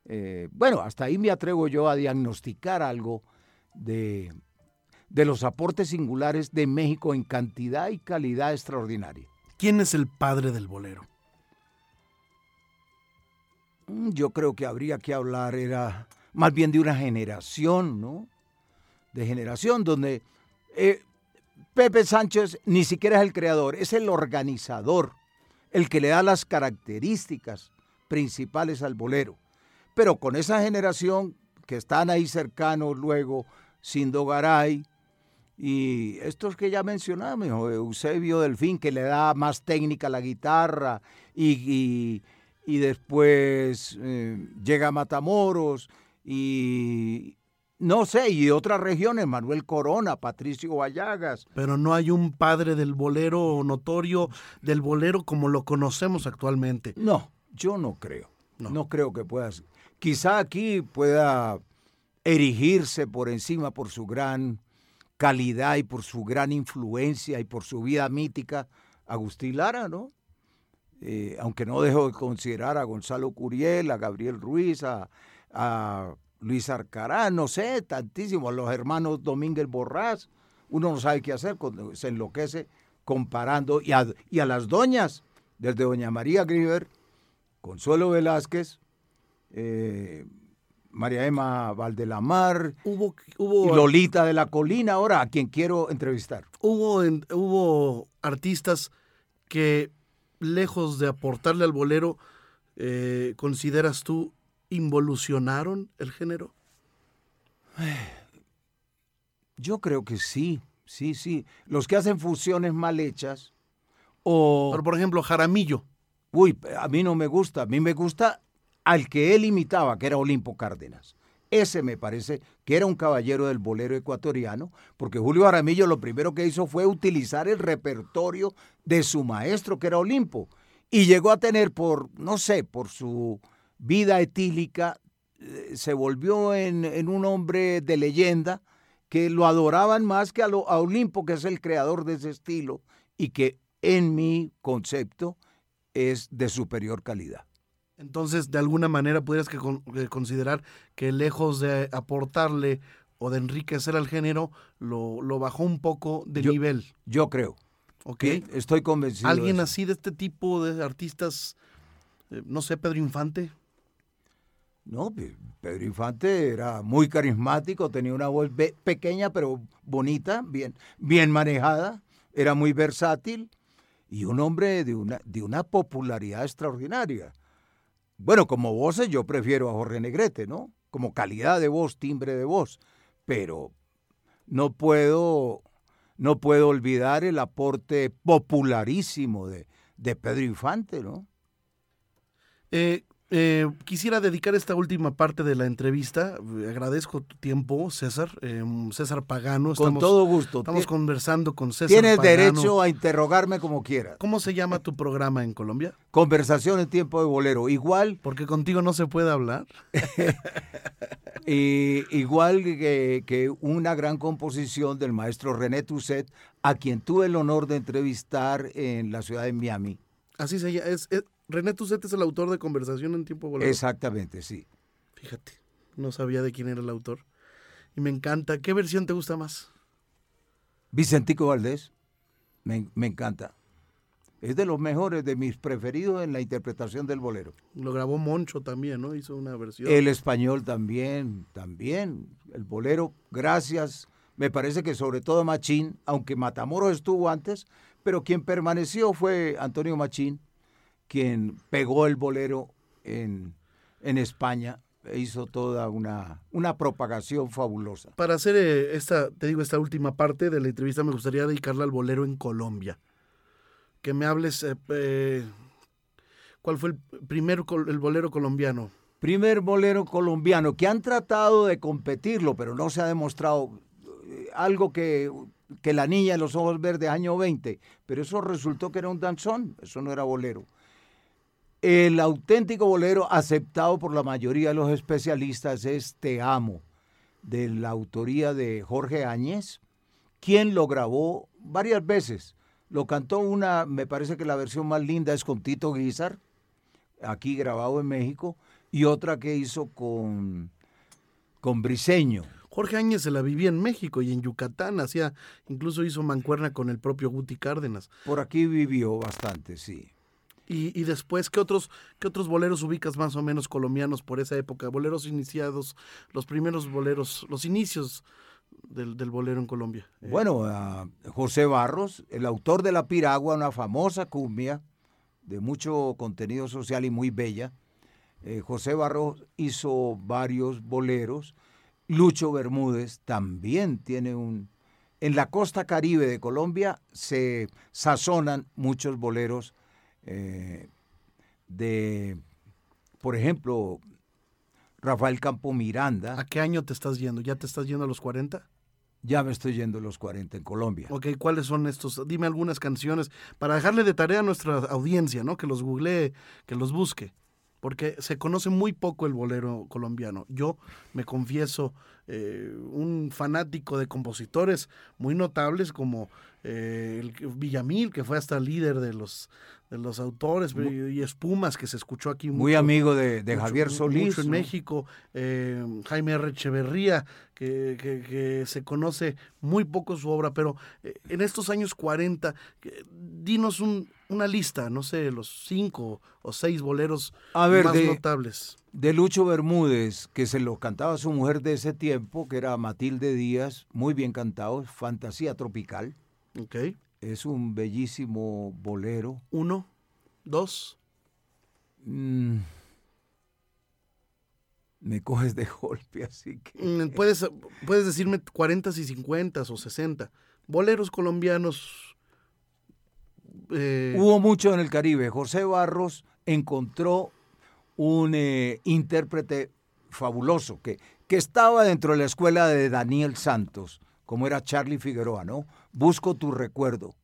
eh, bueno, hasta ahí me atrevo yo a diagnosticar algo de, de los aportes singulares de México en cantidad y calidad extraordinaria. ¿Quién es el padre del bolero? Mm, yo creo que habría que hablar, era más bien de una generación, ¿no? De generación donde eh, Pepe Sánchez ni siquiera es el creador, es el organizador, el que le da las características principales al bolero. Pero con esa generación que están ahí cercanos luego, Sindo Garay y estos que ya mencionamos, Eusebio Delfín, que le da más técnica a la guitarra y, después eh, llega Matamoros y, no sé, y otras regiones, Manuel Corona, Patricio Vallagas. Pero no hay un padre del bolero notorio, del bolero como lo conocemos actualmente. No, yo no creo. No, creo que pueda. Quizá aquí pueda erigirse por encima por su gran calidad y por su gran influencia y por su vida mítica Agustín Lara, ¿no? Eh, aunque no dejo de considerar a Gonzalo Curiel, a Gabriel Ruiz, a Luis Arcará, no sé, tantísimo, a los hermanos Domínguez Borrás. Uno no sabe qué hacer, cuando se enloquece comparando. Y a, las doñas, desde doña María Griver, Consuelo Velázquez, eh, María Emma Valdelamar, hubo, hubo, y Lolita de la Colina, ahora a quien quiero entrevistar. Hubo, hubo artistas que, lejos de aportarle al bolero, eh, consideras tú involucionaron el género? (sighs) Yo creo que sí, sí, sí. Los que hacen fusiones mal hechas o... Pero por ejemplo, Jaramillo. Uy, a mí no me gusta. A mí me gusta al que él imitaba, que era Olimpo Cárdenas. Ese me parece que era un caballero del bolero ecuatoriano, porque Julio Jaramillo lo primero que hizo fue utilizar el repertorio de su maestro, que era Olimpo, y llegó a tener por, no sé, por su vida etílica, eh, se volvió en, un hombre de leyenda que lo adoraban más que a, a Olimpo, que es el creador de ese estilo y que en mi concepto es de superior calidad. Entonces, de alguna manera, podrías que considerar que lejos de aportarle o de enriquecer al género, lo, bajó un poco de nivel. Yo creo. Ok. Estoy convencido. ¿Alguien así de este tipo de artistas, eh, no sé, Pedro Infante? No, Pedro Infante era muy carismático, tenía una voz pequeña pero bonita, bien, bien manejada, era muy versátil y un hombre de una, de una popularidad extraordinaria. Bueno, como voces yo prefiero a Jorge Negrete, ¿no? Como calidad de voz, timbre de voz, pero no puedo, no puedo olvidar el aporte popularísimo de, de Pedro Infante, ¿no? Eh, eh, quisiera dedicar esta última parte de la entrevista. Agradezco tu tiempo, César. Em, César Pagano. Con todo gusto. Estamos conversando con César Tienes derecho a interrogarme como quieras. ¿Cómo se llama tu programa en Colombia? Conversación en tiempo de bolero. Igual. Porque contigo no se puede hablar. (laughs) y, igual que, que, una gran composición del maestro René Tusset, a quien tuve el honor de entrevistar en la ciudad de Miami. Así se llama. es, René Tuset es el autor de Conversación en Tiempo Bolero. Exactamente, sí. Fíjate, no sabía de quién era el autor. Y me encanta. ¿Qué versión te gusta más? Vicentico Valdés. Me, encanta. Es de los mejores, de mis preferidos en la interpretación del bolero. Lo grabó Moncho también, ¿no? Hizo una versión. El español también, también. El bolero, gracias. Me parece que sobre todo Machín, aunque Matamoros estuvo antes, pero quien permaneció fue Antonio Machín quien pegó el bolero en, en España e hizo toda una, una propagación fabulosa. Para hacer eh, esta, te digo, esta última parte de la entrevista, me gustaría dedicarla al bolero en Colombia. Que me hables, eh, eh, ¿cuál fue el primer el bolero colombiano? Primer bolero colombiano, que han tratado de competirlo, pero no se ha demostrado algo que que La Niña de los Ojos Verdes, año 20, pero eso resultó que era un danzón, eso no era bolero. El auténtico bolero aceptado por la mayoría de los especialistas es Te Amo, de la autoría de Jorge Áñez, quien lo grabó varias veces. Lo cantó una, me parece que la versión más linda es con Tito Guizar, aquí grabado en México, y otra que hizo con, con Briseño. Jorge Áñez se la vivía en México y en Yucatán, hacía, incluso hizo mancuerna con el propio Guti Cárdenas. Por aquí vivió bastante, sí. Y, después, ¿qué otros, ¿qué otros boleros ubicas más o menos colombianos por esa época? Boleros iniciados, los primeros boleros, los inicios del, del bolero en Colombia. Eh, bueno, uh, José Barros, el autor de La Piragua, una famosa cumbia de mucho contenido social y muy bella. Eh, José Barros hizo varios boleros. Lucho Bermúdez también tiene un... En la costa caribe de Colombia se sazonan muchos boleros eh, de, por ejemplo, Rafael Campo Miranda. ¿A qué año te estás yendo? ¿Ya te estás yendo a los 40? Ya me estoy yendo a los 40 en Colombia. Ok, ¿cuáles son estos? Dime algunas canciones para dejarle de tarea a nuestra audiencia, ¿no? Que los googlee, que los busque. Porque se conoce muy poco el bolero colombiano. Yo me confieso eh, un fanático de compositores muy notables como eh, el Villamil, que fue hasta líder de los de los autores y espumas que se escuchó aquí muy amigo de, de Javier Solís mucho en ¿no? México eh, Jaime R. Echeverría que, que, que, se conoce muy poco su obra pero eh, en estos años 40 dinos un, una lista no sé los cinco o seis boleros A ver, más de, notables de Lucho Bermúdez que se lo cantaba su mujer de ese tiempo que era Matilde Díaz muy bien cantado Fantasía Tropical okay. Es un bellísimo bolero. Uno, dos. Mm. Me coges de (laughs) golpe, así que. Mm, puedes, puedes decirme 40 y 50 o 60. Boleros colombianos. Eh... Hubo mucho en el Caribe. José Barros encontró un eh, intérprete fabuloso que, que estaba dentro de la escuela de Daniel Santos, como era Charlie Figueroa, ¿no? Busco tu recuerdo.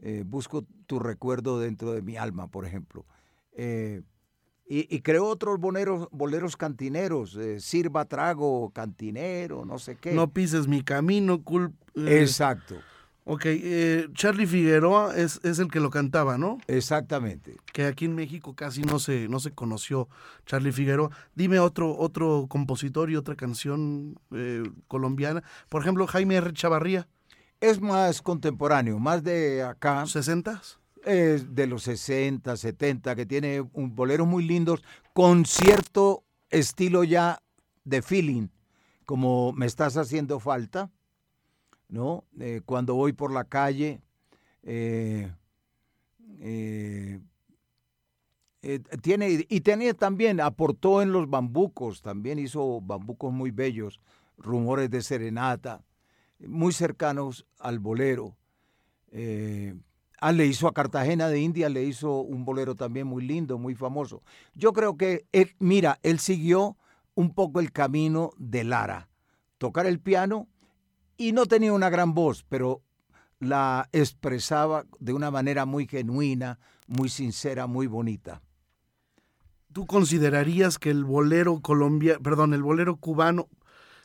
Eh, busco tu recuerdo dentro de mi alma, por ejemplo. Eh, y, y, creó otros boleros, boleros cantineros, eh, sirva trago, cantinero, no sé qué. No pises mi camino, cul Exacto. Ok, Charlie Figueroa es, es, el que lo cantaba, ¿no? Exactamente. Que aquí en México casi no se, no se conoció Charlie Figueroa. Dime otro, otro compositor y otra canción colombiana. Por ejemplo, Jaime R. Chavarría es más contemporáneo, más de acá. ¿60? Es de los 60, 70, que tiene un boleros muy lindos, con cierto estilo ya de feeling, como me estás haciendo falta, ¿no? Eh, cuando voy por la calle, eh, eh, tiene, y tenía también, aportó en los bambucos, también hizo bambucos muy bellos, rumores de serenata muy cercanos al bolero. Eh, ah, le hizo a Cartagena de India, le hizo un bolero también muy lindo, muy famoso. Yo creo que, él, mira, él siguió un poco el camino de Lara, tocar el piano y no tenía una gran voz, pero la expresaba de una manera muy genuina, muy sincera, muy bonita. ¿Tú considerarías que el bolero colombia, perdón, el bolero cubano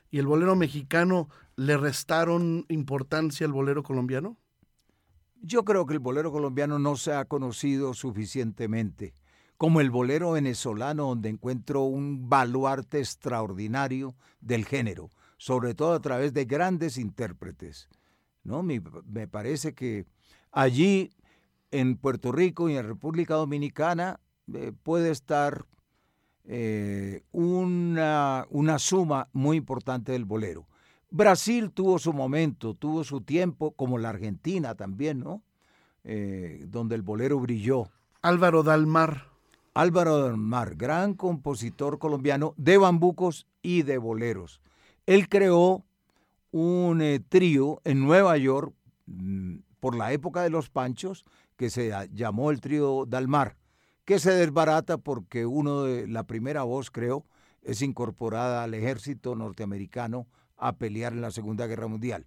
y el bolero mexicano le restaron importancia al bolero colombiano? Yo creo que el bolero colombiano no se ha conocido suficientemente, como el bolero venezolano, donde encuentro un baluarte extraordinario del género, sobre todo a través de grandes intérpretes. ¿no? Me, parece que allí, en Puerto Rico y en República Dominicana, eh, puede estar eh, una, una suma muy importante del bolero. Brasil tuvo su momento, tuvo su tiempo, como la Argentina también, ¿no? Eh, donde el bolero brilló. Álvaro Dalmar. Álvaro Dalmar, gran compositor colombiano de bambucos y de boleros. Él creó un eh, trío en Nueva York mmm, por la época de los Panchos que se llamó el trío Dalmar, que se desbarata porque uno de la primera voz, creo, es incorporada al ejército norteamericano a pelear en la Segunda Guerra Mundial.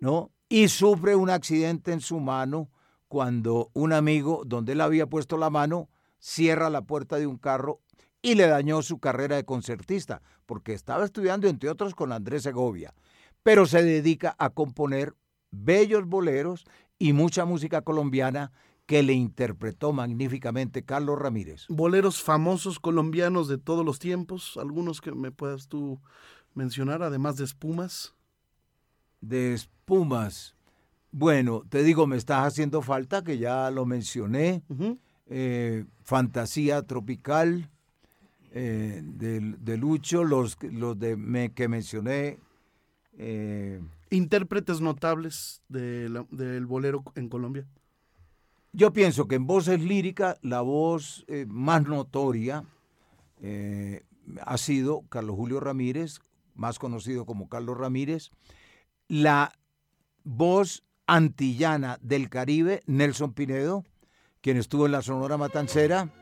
¿no? y sufre un accidente en su mano cuando un amigo, donde él había puesto la mano, cierra la puerta de un carro y le dañó su carrera de concertista, porque estaba estudiando, entre otros, con Andrés Segovia, pero se dedica a componer bellos boleros y mucha música colombiana que le interpretó magníficamente Carlos Ramírez. Boleros famosos colombianos de todos los tiempos, algunos que me puedas tú mencionar, además de espumas. De espumas. Bueno, te digo, me estás haciendo falta, que ya lo mencioné. Eh, fantasía tropical eh, de, Lucho, los, los de, me, que mencioné. Eh, Intérpretes notables del bolero en Colombia. Yo pienso que en voces líricas la voz más notoria ha sido Carlos Julio Ramírez, más conocido como Carlos Ramírez. La voz antillana del Caribe, Nelson Pinedo, quien estuvo en la Sonora Matancera.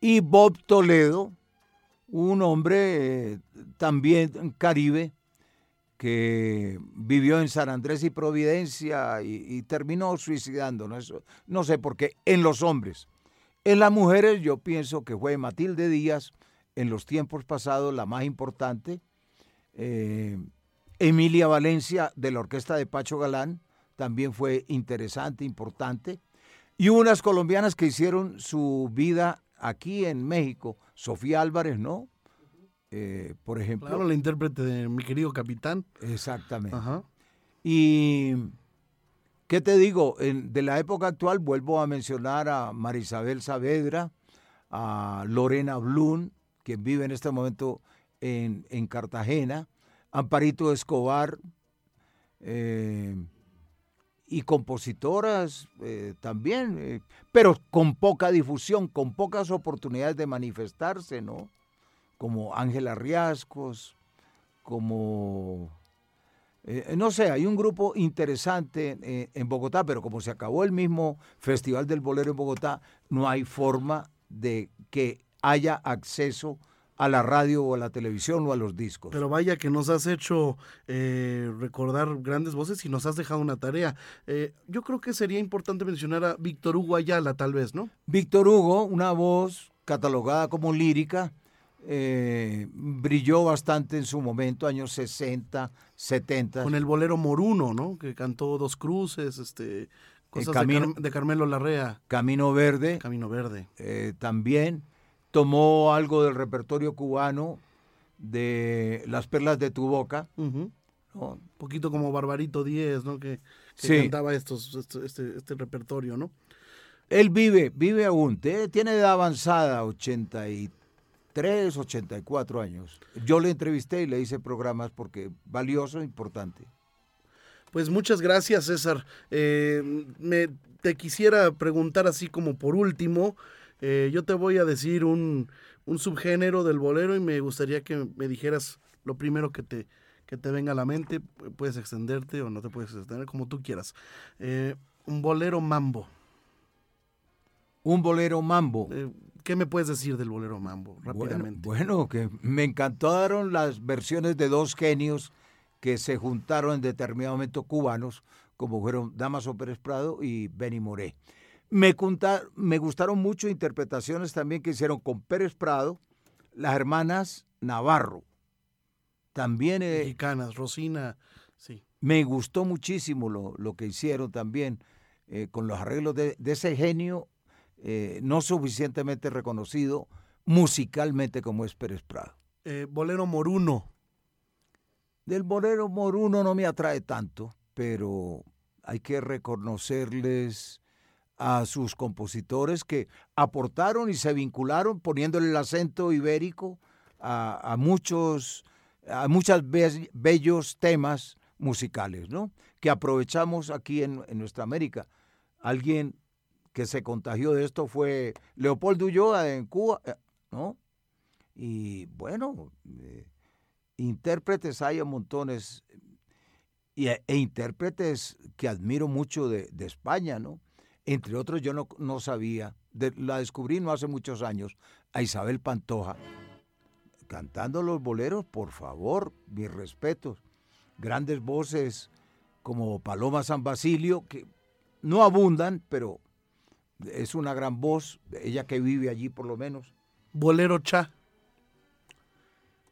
Y Bob Toledo, un hombre eh, también caribe, que vivió en San Andrés y Providencia y, terminó suicidando, ¿no? no sé por qué, en los hombres. En las mujeres yo pienso que fue Matilde Díaz, en los tiempos pasados la más importante, eh, Emilia Valencia de la orquesta de Pacho Galán, también fue interesante, importante, y unas colombianas que hicieron su vida aquí en México, Sofía Álvarez, ¿no? Eh, por ejemplo. Claro, la intérprete de mi querido capitán. Exactamente. Y, ¿qué te digo? de la época actual vuelvo a mencionar a Marisabel Saavedra, a Lorena Blum, quien vive en este momento en, en Cartagena, Amparito Escobar, eh, y compositoras eh, también, pero con poca difusión, con pocas oportunidades de manifestarse, ¿no? como Ángela Riascos, como, eh, no sé, hay un grupo interesante eh, en Bogotá, pero como se acabó el mismo Festival del Bolero en Bogotá, no hay forma de que haya acceso a la radio o a la televisión o a los discos. Pero vaya que nos has hecho eh, recordar grandes voces y nos has dejado una tarea. yo creo que sería importante mencionar a Víctor Hugo Ayala, tal vez, ¿no? Víctor Hugo, una voz catalogada como lírica, eh, brilló bastante en su momento, años 60, 70. Con el bolero Moruno, ¿no? Que cantó Dos Cruces, este, cosas de, Carmelo Larrea. Camino Verde. Camino Verde. Eh, también tomó algo del repertorio cubano de Las Perlas de tu Boca. Un poquito como Barbarito Díez, ¿no? Que, cantaba estos, este, este, repertorio, ¿no? Él vive, vive aún, tiene edad avanzada, 83 83, 84 años. Yo le entrevisté y le hice programas porque valioso, importante. Pues muchas gracias, César. Eh, me, te quisiera preguntar así como por último, eh, yo te voy a decir un, subgénero del bolero y me gustaría que me dijeras lo primero que te, que te venga a la mente. Puedes extenderte o no te puedes extender, como tú quieras. Eh, un bolero mambo. Un bolero mambo. ¿Qué me puedes decir del bolero mambo rápidamente? Bueno, que me encantaron las versiones de dos genios que se juntaron en determinado momento cubanos, como fueron Damaso Pérez Prado y Benny Moré. Me, me gustaron mucho interpretaciones también que hicieron con Pérez Prado, las hermanas Navarro. También. Eh, Mexicanas, Rosina, sí. Me gustó muchísimo lo, lo que hicieron también eh, con los arreglos de, de ese genio eh, no suficientemente reconocido musicalmente como es Pérez Prado. Bolero Moruno. Del bolero Moruno no me atrae tanto, pero hay que reconocerles a sus compositores que aportaron y se vincularon poniéndole el acento ibérico a, muchos a muchos bellos temas musicales, ¿no? Que aprovechamos aquí en, nuestra América. Alguien que se contagió de esto fue Leopoldo Ulloa en Cuba, eh, ¿no? Y bueno, eh, intérpretes hay a montones, y, e, intérpretes que admiro mucho de, España, ¿no? Entre otros, yo no, no sabía, la descubrí no hace muchos años, a Isabel Pantoja, cantando los boleros, por favor, mis respetos. Grandes voces como Paloma San Basilio, que no abundan, pero es una gran voz, ella que vive allí por lo menos. Bolero Cha.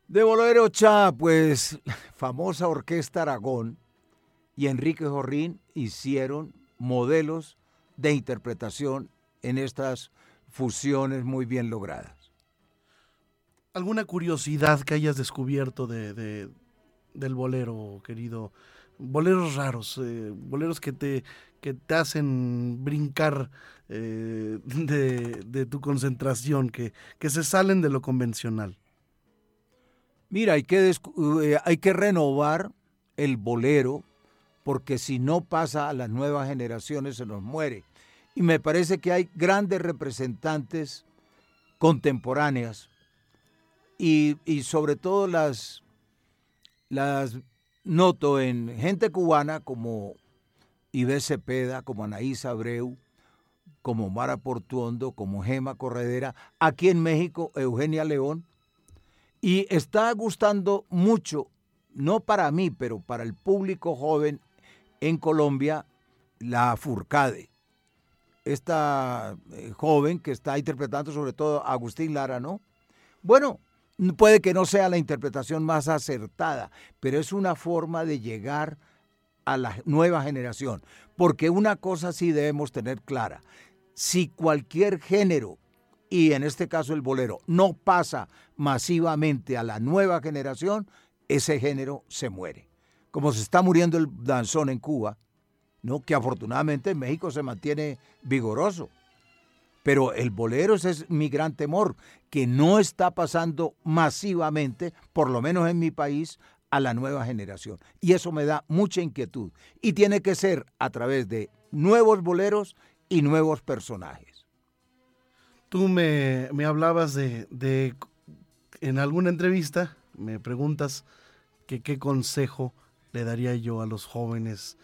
De Bolero Cha, pues (laughs) famosa Orquesta Aragón y Enrique Jorrín hicieron modelos de interpretación en estas fusiones muy bien logradas. ¿Alguna curiosidad que hayas descubierto de, de- del bolero, querido? Boleros raros, eh, boleros que te, que te hacen brincar eh, de, de tu concentración, que, que se salen de lo convencional. Mira, hay que, eh, hay que renovar el bolero porque si no pasa a las nuevas generaciones se nos muere. Y me parece que hay grandes representantes contemporáneas y, y sobre todo las, las noto en gente cubana como Ives Cepeda, como Anaís Abreu, como Mara Portuondo, como Gema Corredera, aquí en México Eugenia León, y está gustando mucho, no para mí, pero para el público joven en Colombia, la Furcade. Esta eh, joven que está interpretando sobre todo a Agustín Lara, ¿no? Bueno, puede que no sea la interpretación más acertada, pero es una forma de llegar a la nueva generación. Porque una cosa sí debemos tener clara. Si cualquier género y en este caso el bolero, no pasa masivamente a la nueva generación, ese género se muere. Como se está muriendo el danzón en Cuba, ¿no? que afortunadamente en México se mantiene vigoroso. Pero el bolero ese es mi gran temor, que no está pasando masivamente, por lo menos en mi país, a la nueva generación. Y eso me da mucha inquietud. Y tiene que ser a través de nuevos boleros y nuevos personajes. Tú me, me hablabas de, de- en alguna entrevista, me preguntas que qué consejo le daría yo a los jóvenes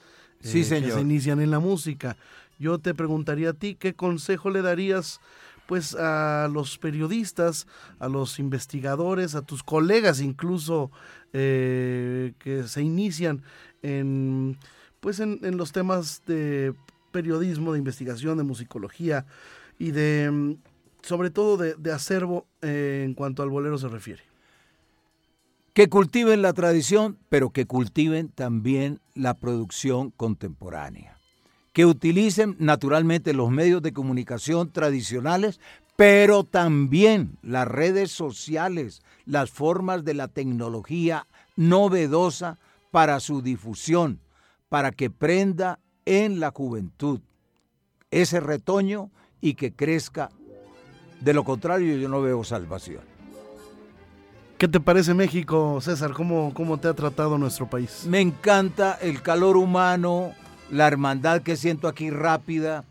eh, Sí, que señor. se inician en la música. Yo te preguntaría a ti qué consejo le darías pues a los periodistas, a los investigadores, a tus colegas incluso eh, que se inician en pues en, en los temas de periodismo, de investigación, de musicología y de mm, sobre todo de, de acervo eh, en cuanto al bolero se refiere. Que cultiven la tradición, pero que cultiven también la producción contemporánea. Que utilicen naturalmente los medios de comunicación tradicionales, pero también las redes sociales, las formas de la tecnología novedosa para su difusión, para que prenda en la juventud ese retoño y que crezca. De lo contrario, yo no veo salvación. ¿Qué te parece México, César? ¿Cómo, cómo te ha tratado nuestro país? Me encanta el calor humano, la hermandad que siento aquí rápida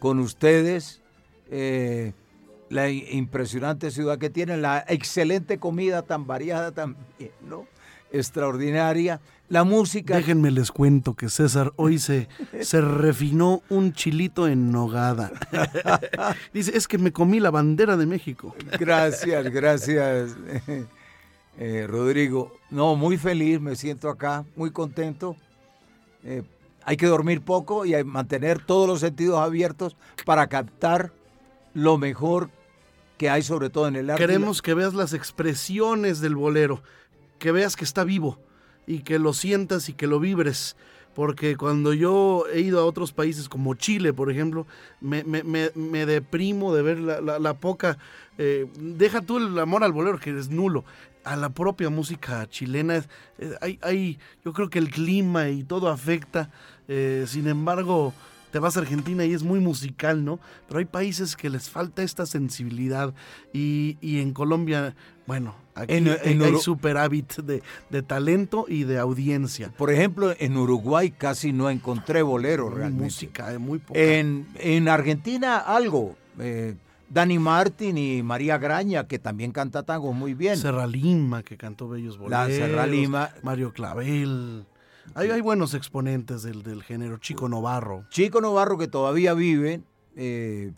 con ustedes, eh, la impresionante ciudad que tienen, la excelente comida tan variada también, ¿no? Extraordinaria. La música. Déjenme les cuento que César hoy se, se refinó un chilito en nogada. (laughs) Dice, es que me comí la bandera de México. Gracias, gracias, eh, Rodrigo. No, muy feliz, me siento acá, muy contento. Eh, hay que dormir poco y mantener todos los sentidos abiertos para captar lo mejor que hay, sobre todo en el arte. Queremos que veas las expresiones del bolero, que veas que está vivo y que lo sientas y que lo vibres. Porque cuando yo he ido a otros países como Chile, por ejemplo, me, me- deprimo de ver la poca... eh, deja tú el amor al bolero, que es nulo. A la propia música chilena, eh, hay, hay- yo creo que el clima y todo afecta. eh, sin embargo, te vas a Argentina y es muy musical, ¿no? Pero hay países que les falta esta sensibilidad y, y en Colombia, bueno, aquí En- hay- en hay superávit de, de talento y de audiencia. Por ejemplo, en Uruguay casi no encontré bolero realmente. música, eh, muy poca. En, en Argentina algo. eh, Dani Martín y María Graña, que también canta tango muy bien. Serra Lima, que cantó Bellos La Boleros. Serra Lima. Mario Clavel. Hay, hay buenos exponentes del, del género. Chico Novarro. Chico Novarro que todavía vive, eh,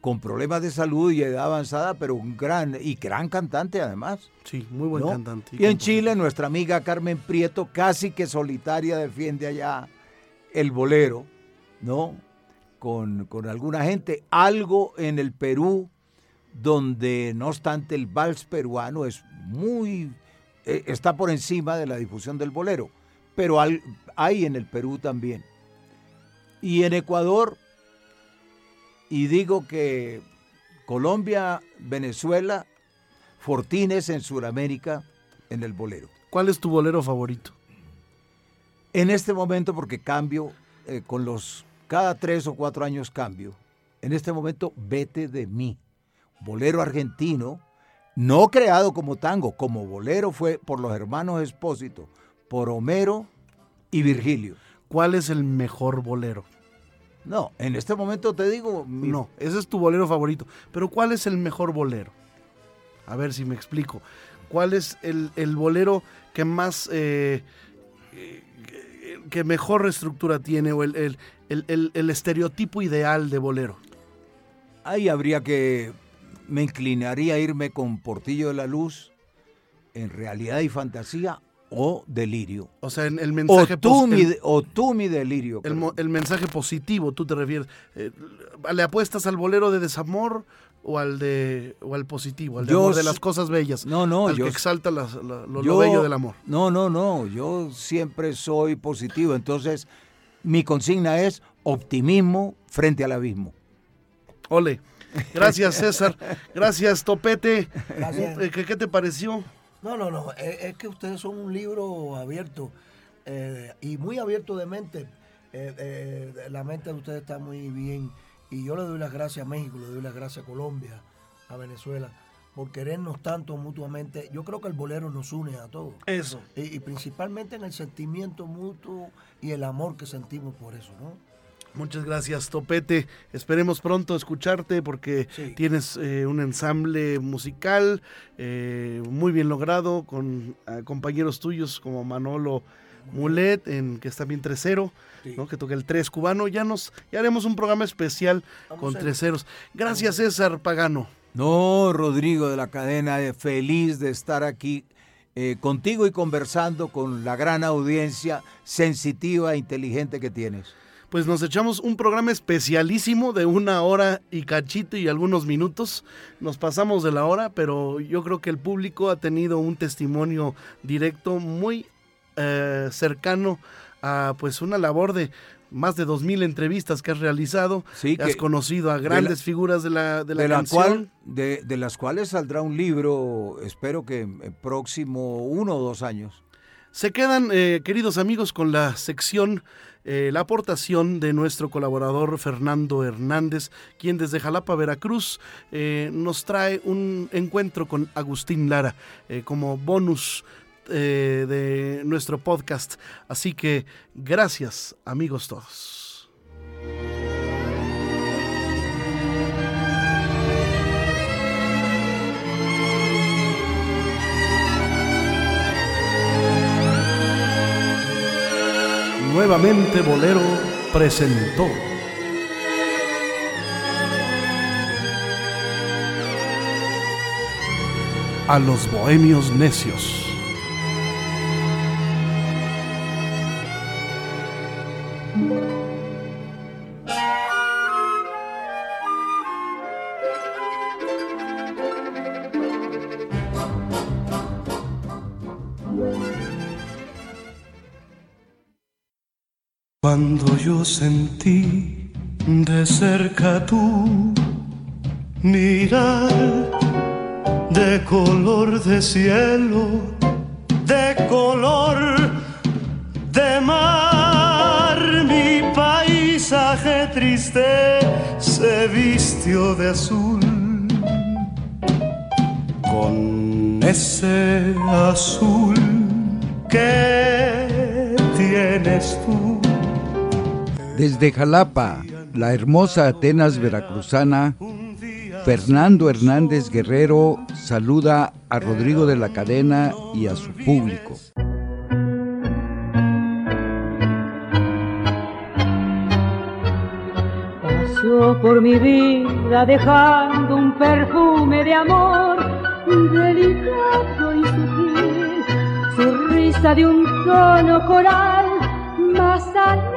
con problemas de salud y edad avanzada, pero un gran y gran cantante además. Sí, muy buen ¿no? cantante. Y en Chile nuestra amiga Carmen Prieto casi que solitaria defiende allá el bolero, ¿no? Con, con alguna gente. Algo en el Perú donde no obstante el vals peruano es muy eh, está por encima de la difusión del bolero, pero al- hay en el Perú también. Y en Ecuador, y digo que Colombia, Venezuela, Fortines en Sudamérica en el bolero. ¿Cuál es tu bolero favorito? En este momento, porque cambio, eh, con los, cada tres o cuatro años cambio, en este momento, vete de mí. Bolero argentino, no creado como tango, como bolero fue por los hermanos Espósito, por Homero y Virgilio. ¿Cuál es el mejor bolero? No, en este momento te digo, mi- No, ese es tu bolero favorito. Pero ¿cuál es el mejor bolero? A ver si me explico. ¿Cuál es el, el bolero que más, eh, eh, que mejor estructura tiene o el, el- el- el- el estereotipo ideal de bolero? ahí habría que, me inclinaría a irme con Portillo de la Luz, en realidad y fantasía o delirio. O sea, en el O mensaje, tú, mi, el- de- o tú mi delirio. el, mensaje positivo, tú te refieres. Eh, ¿Le apuestas al bolero de desamor o al de o al positivo, al de, Yo amor, de las cosas bellas? No, no, al yo que exalta las- la- lo, lo bello del amor. No, no, no, yo siempre soy positivo. Entonces, mi consigna es optimismo frente al abismo. Ole. Gracias, (laughs) César. Gracias, Topete. Gracias. Eh, ¿Qué, qué te pareció? No, no, no. Es, es que ustedes son un libro abierto eh, y muy abierto de mente. Eh, eh, la mente de ustedes está muy bien. Y yo le doy las gracias a México, le doy las gracias a Colombia, a Venezuela, por querernos tanto mutuamente. Yo creo que el bolero nos une a todos. Eso. Y, y principalmente en el sentimiento mutuo y el amor que sentimos por eso, ¿no? Muchas gracias, Topete. Esperemos pronto escucharte porque Sí. tienes eh, un ensamble musical eh, muy bien logrado con ah, compañeros tuyos como Manolo Mulet, en, que está bien tresero, Sí. ¿no? que toca el tres cubano. Ya nos ya haremos un programa especial Vamos con treseros. Gracias, César Pagano. No, Rodrigo de la cadena, eh, feliz de estar aquí eh, contigo y conversando con la gran audiencia sensitiva e inteligente que tienes. Pues nos echamos un programa especialísimo de una hora y cachito y algunos minutos. Nos pasamos de la hora, pero yo creo que el público ha tenido un testimonio directo muy eh, cercano a pues una labor de más de dos mil entrevistas que has realizado. Sí, has que- conocido a grandes figuras de la, de la de, la canción. cual, de, de las cuales saldrá un libro, espero que en próximo uno o dos años. Se quedan, eh, queridos amigos, con la sección, eh, la aportación de nuestro colaborador Fernando Hernández, quien desde Jalapa, Veracruz, eh, nos trae un encuentro con Agustín Lara eh, como bonus eh, de nuestro podcast. Así que gracias, amigos todos. Nuevamente Bolero presentó. A los bohemios necios. Cuando yo sentí de cerca tu mirar de color de cielo, de color de mar, mi paisaje triste se vistió de azul. Con ese azul que tienes tú. Desde Jalapa, la hermosa Atenas veracruzana, Fernando Hernández Guerrero saluda a Rodrigo de la Cadena y a su público. pasó por mi vida dejando un perfume de amor delicado y sutil, su risa de un tono coral más alegre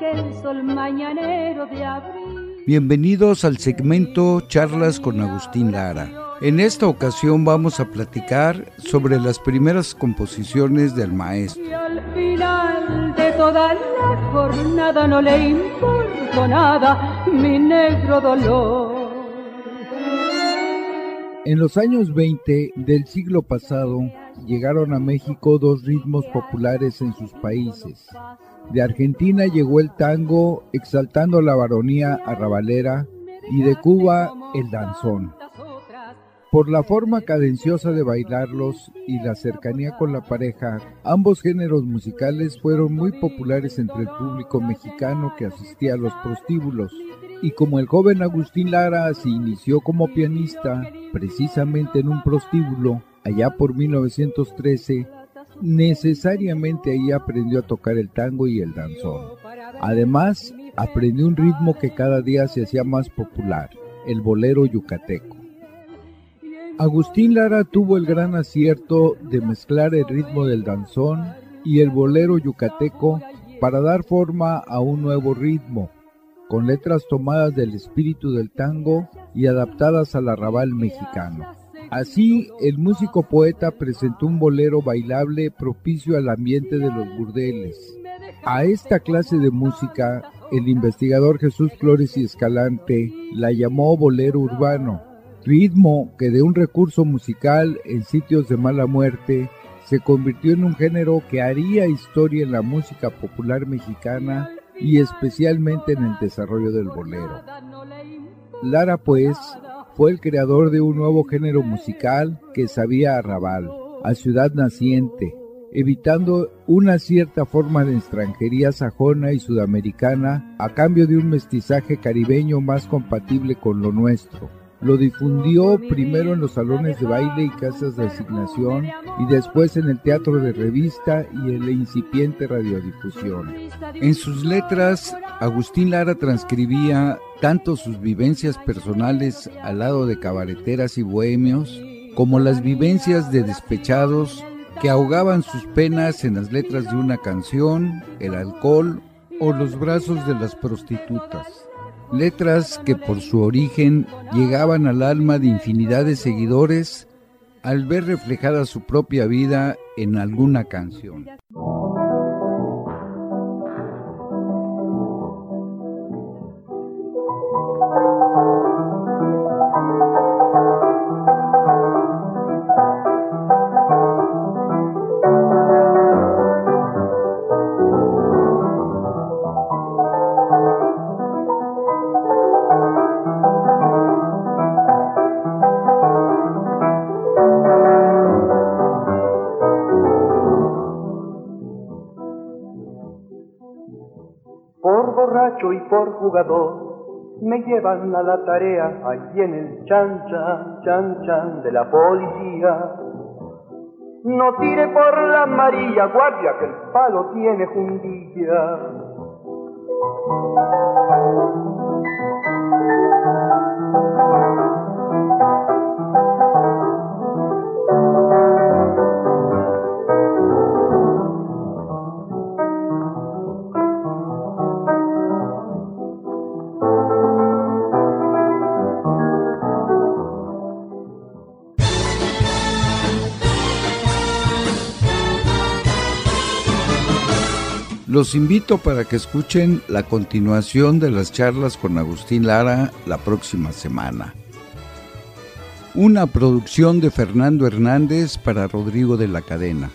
que el sol mañanero de abril. Bienvenidos al segmento Charlas con Agustín Lara. En esta ocasión vamos a platicar sobre las primeras composiciones del maestro. Y al final de toda la jornada no le importó nada mi negro dolor. En los años 20 del siglo pasado llegaron a México dos ritmos populares en sus países. De Argentina llegó el tango exaltando la varonía arrabalera y de Cuba el danzón. Por la forma cadenciosa de bailarlos y la cercanía con la pareja, ambos géneros musicales fueron muy populares entre el público mexicano que asistía a los prostíbulos. Y como el joven Agustín Lara se inició como pianista precisamente en un prostíbulo allá por 1913, necesariamente ahí aprendió a tocar el tango y el danzón. Además, aprendió un ritmo que cada día se hacía más popular, el bolero yucateco. Agustín Lara tuvo el gran acierto de mezclar el ritmo del danzón y el bolero yucateco para dar forma a un nuevo ritmo, con letras tomadas del espíritu del tango y adaptadas al arrabal mexicano. Así, el músico poeta presentó un bolero bailable propicio al ambiente de los burdeles. A esta clase de música, el investigador Jesús Flores y Escalante la llamó bolero urbano, ritmo que de un recurso musical en sitios de mala muerte se convirtió en un género que haría historia en la música popular mexicana y especialmente en el desarrollo del bolero. Lara, pues, fue el creador de un nuevo género musical que sabía arrabal, a ciudad naciente, evitando una cierta forma de extranjería sajona y sudamericana a cambio de un mestizaje caribeño más compatible con lo nuestro. Lo difundió primero en los salones de baile y casas de asignación y después en el teatro de revista y en la incipiente radiodifusión. En sus letras, Agustín Lara transcribía tanto sus vivencias personales al lado de cabareteras y bohemios, como las vivencias de despechados que ahogaban sus penas en las letras de una canción, el alcohol o los brazos de las prostitutas letras que por su origen llegaban al alma de infinidad de seguidores al ver reflejada su propia vida en alguna canción. Jugador me llevan a la tarea allí en el chan chan chan chan de la policía. No tire por la amarilla, guardia, que el palo tiene juntilla. Los invito para que escuchen la continuación de las charlas con Agustín Lara la próxima semana. Una producción de Fernando Hernández para Rodrigo de la Cadena.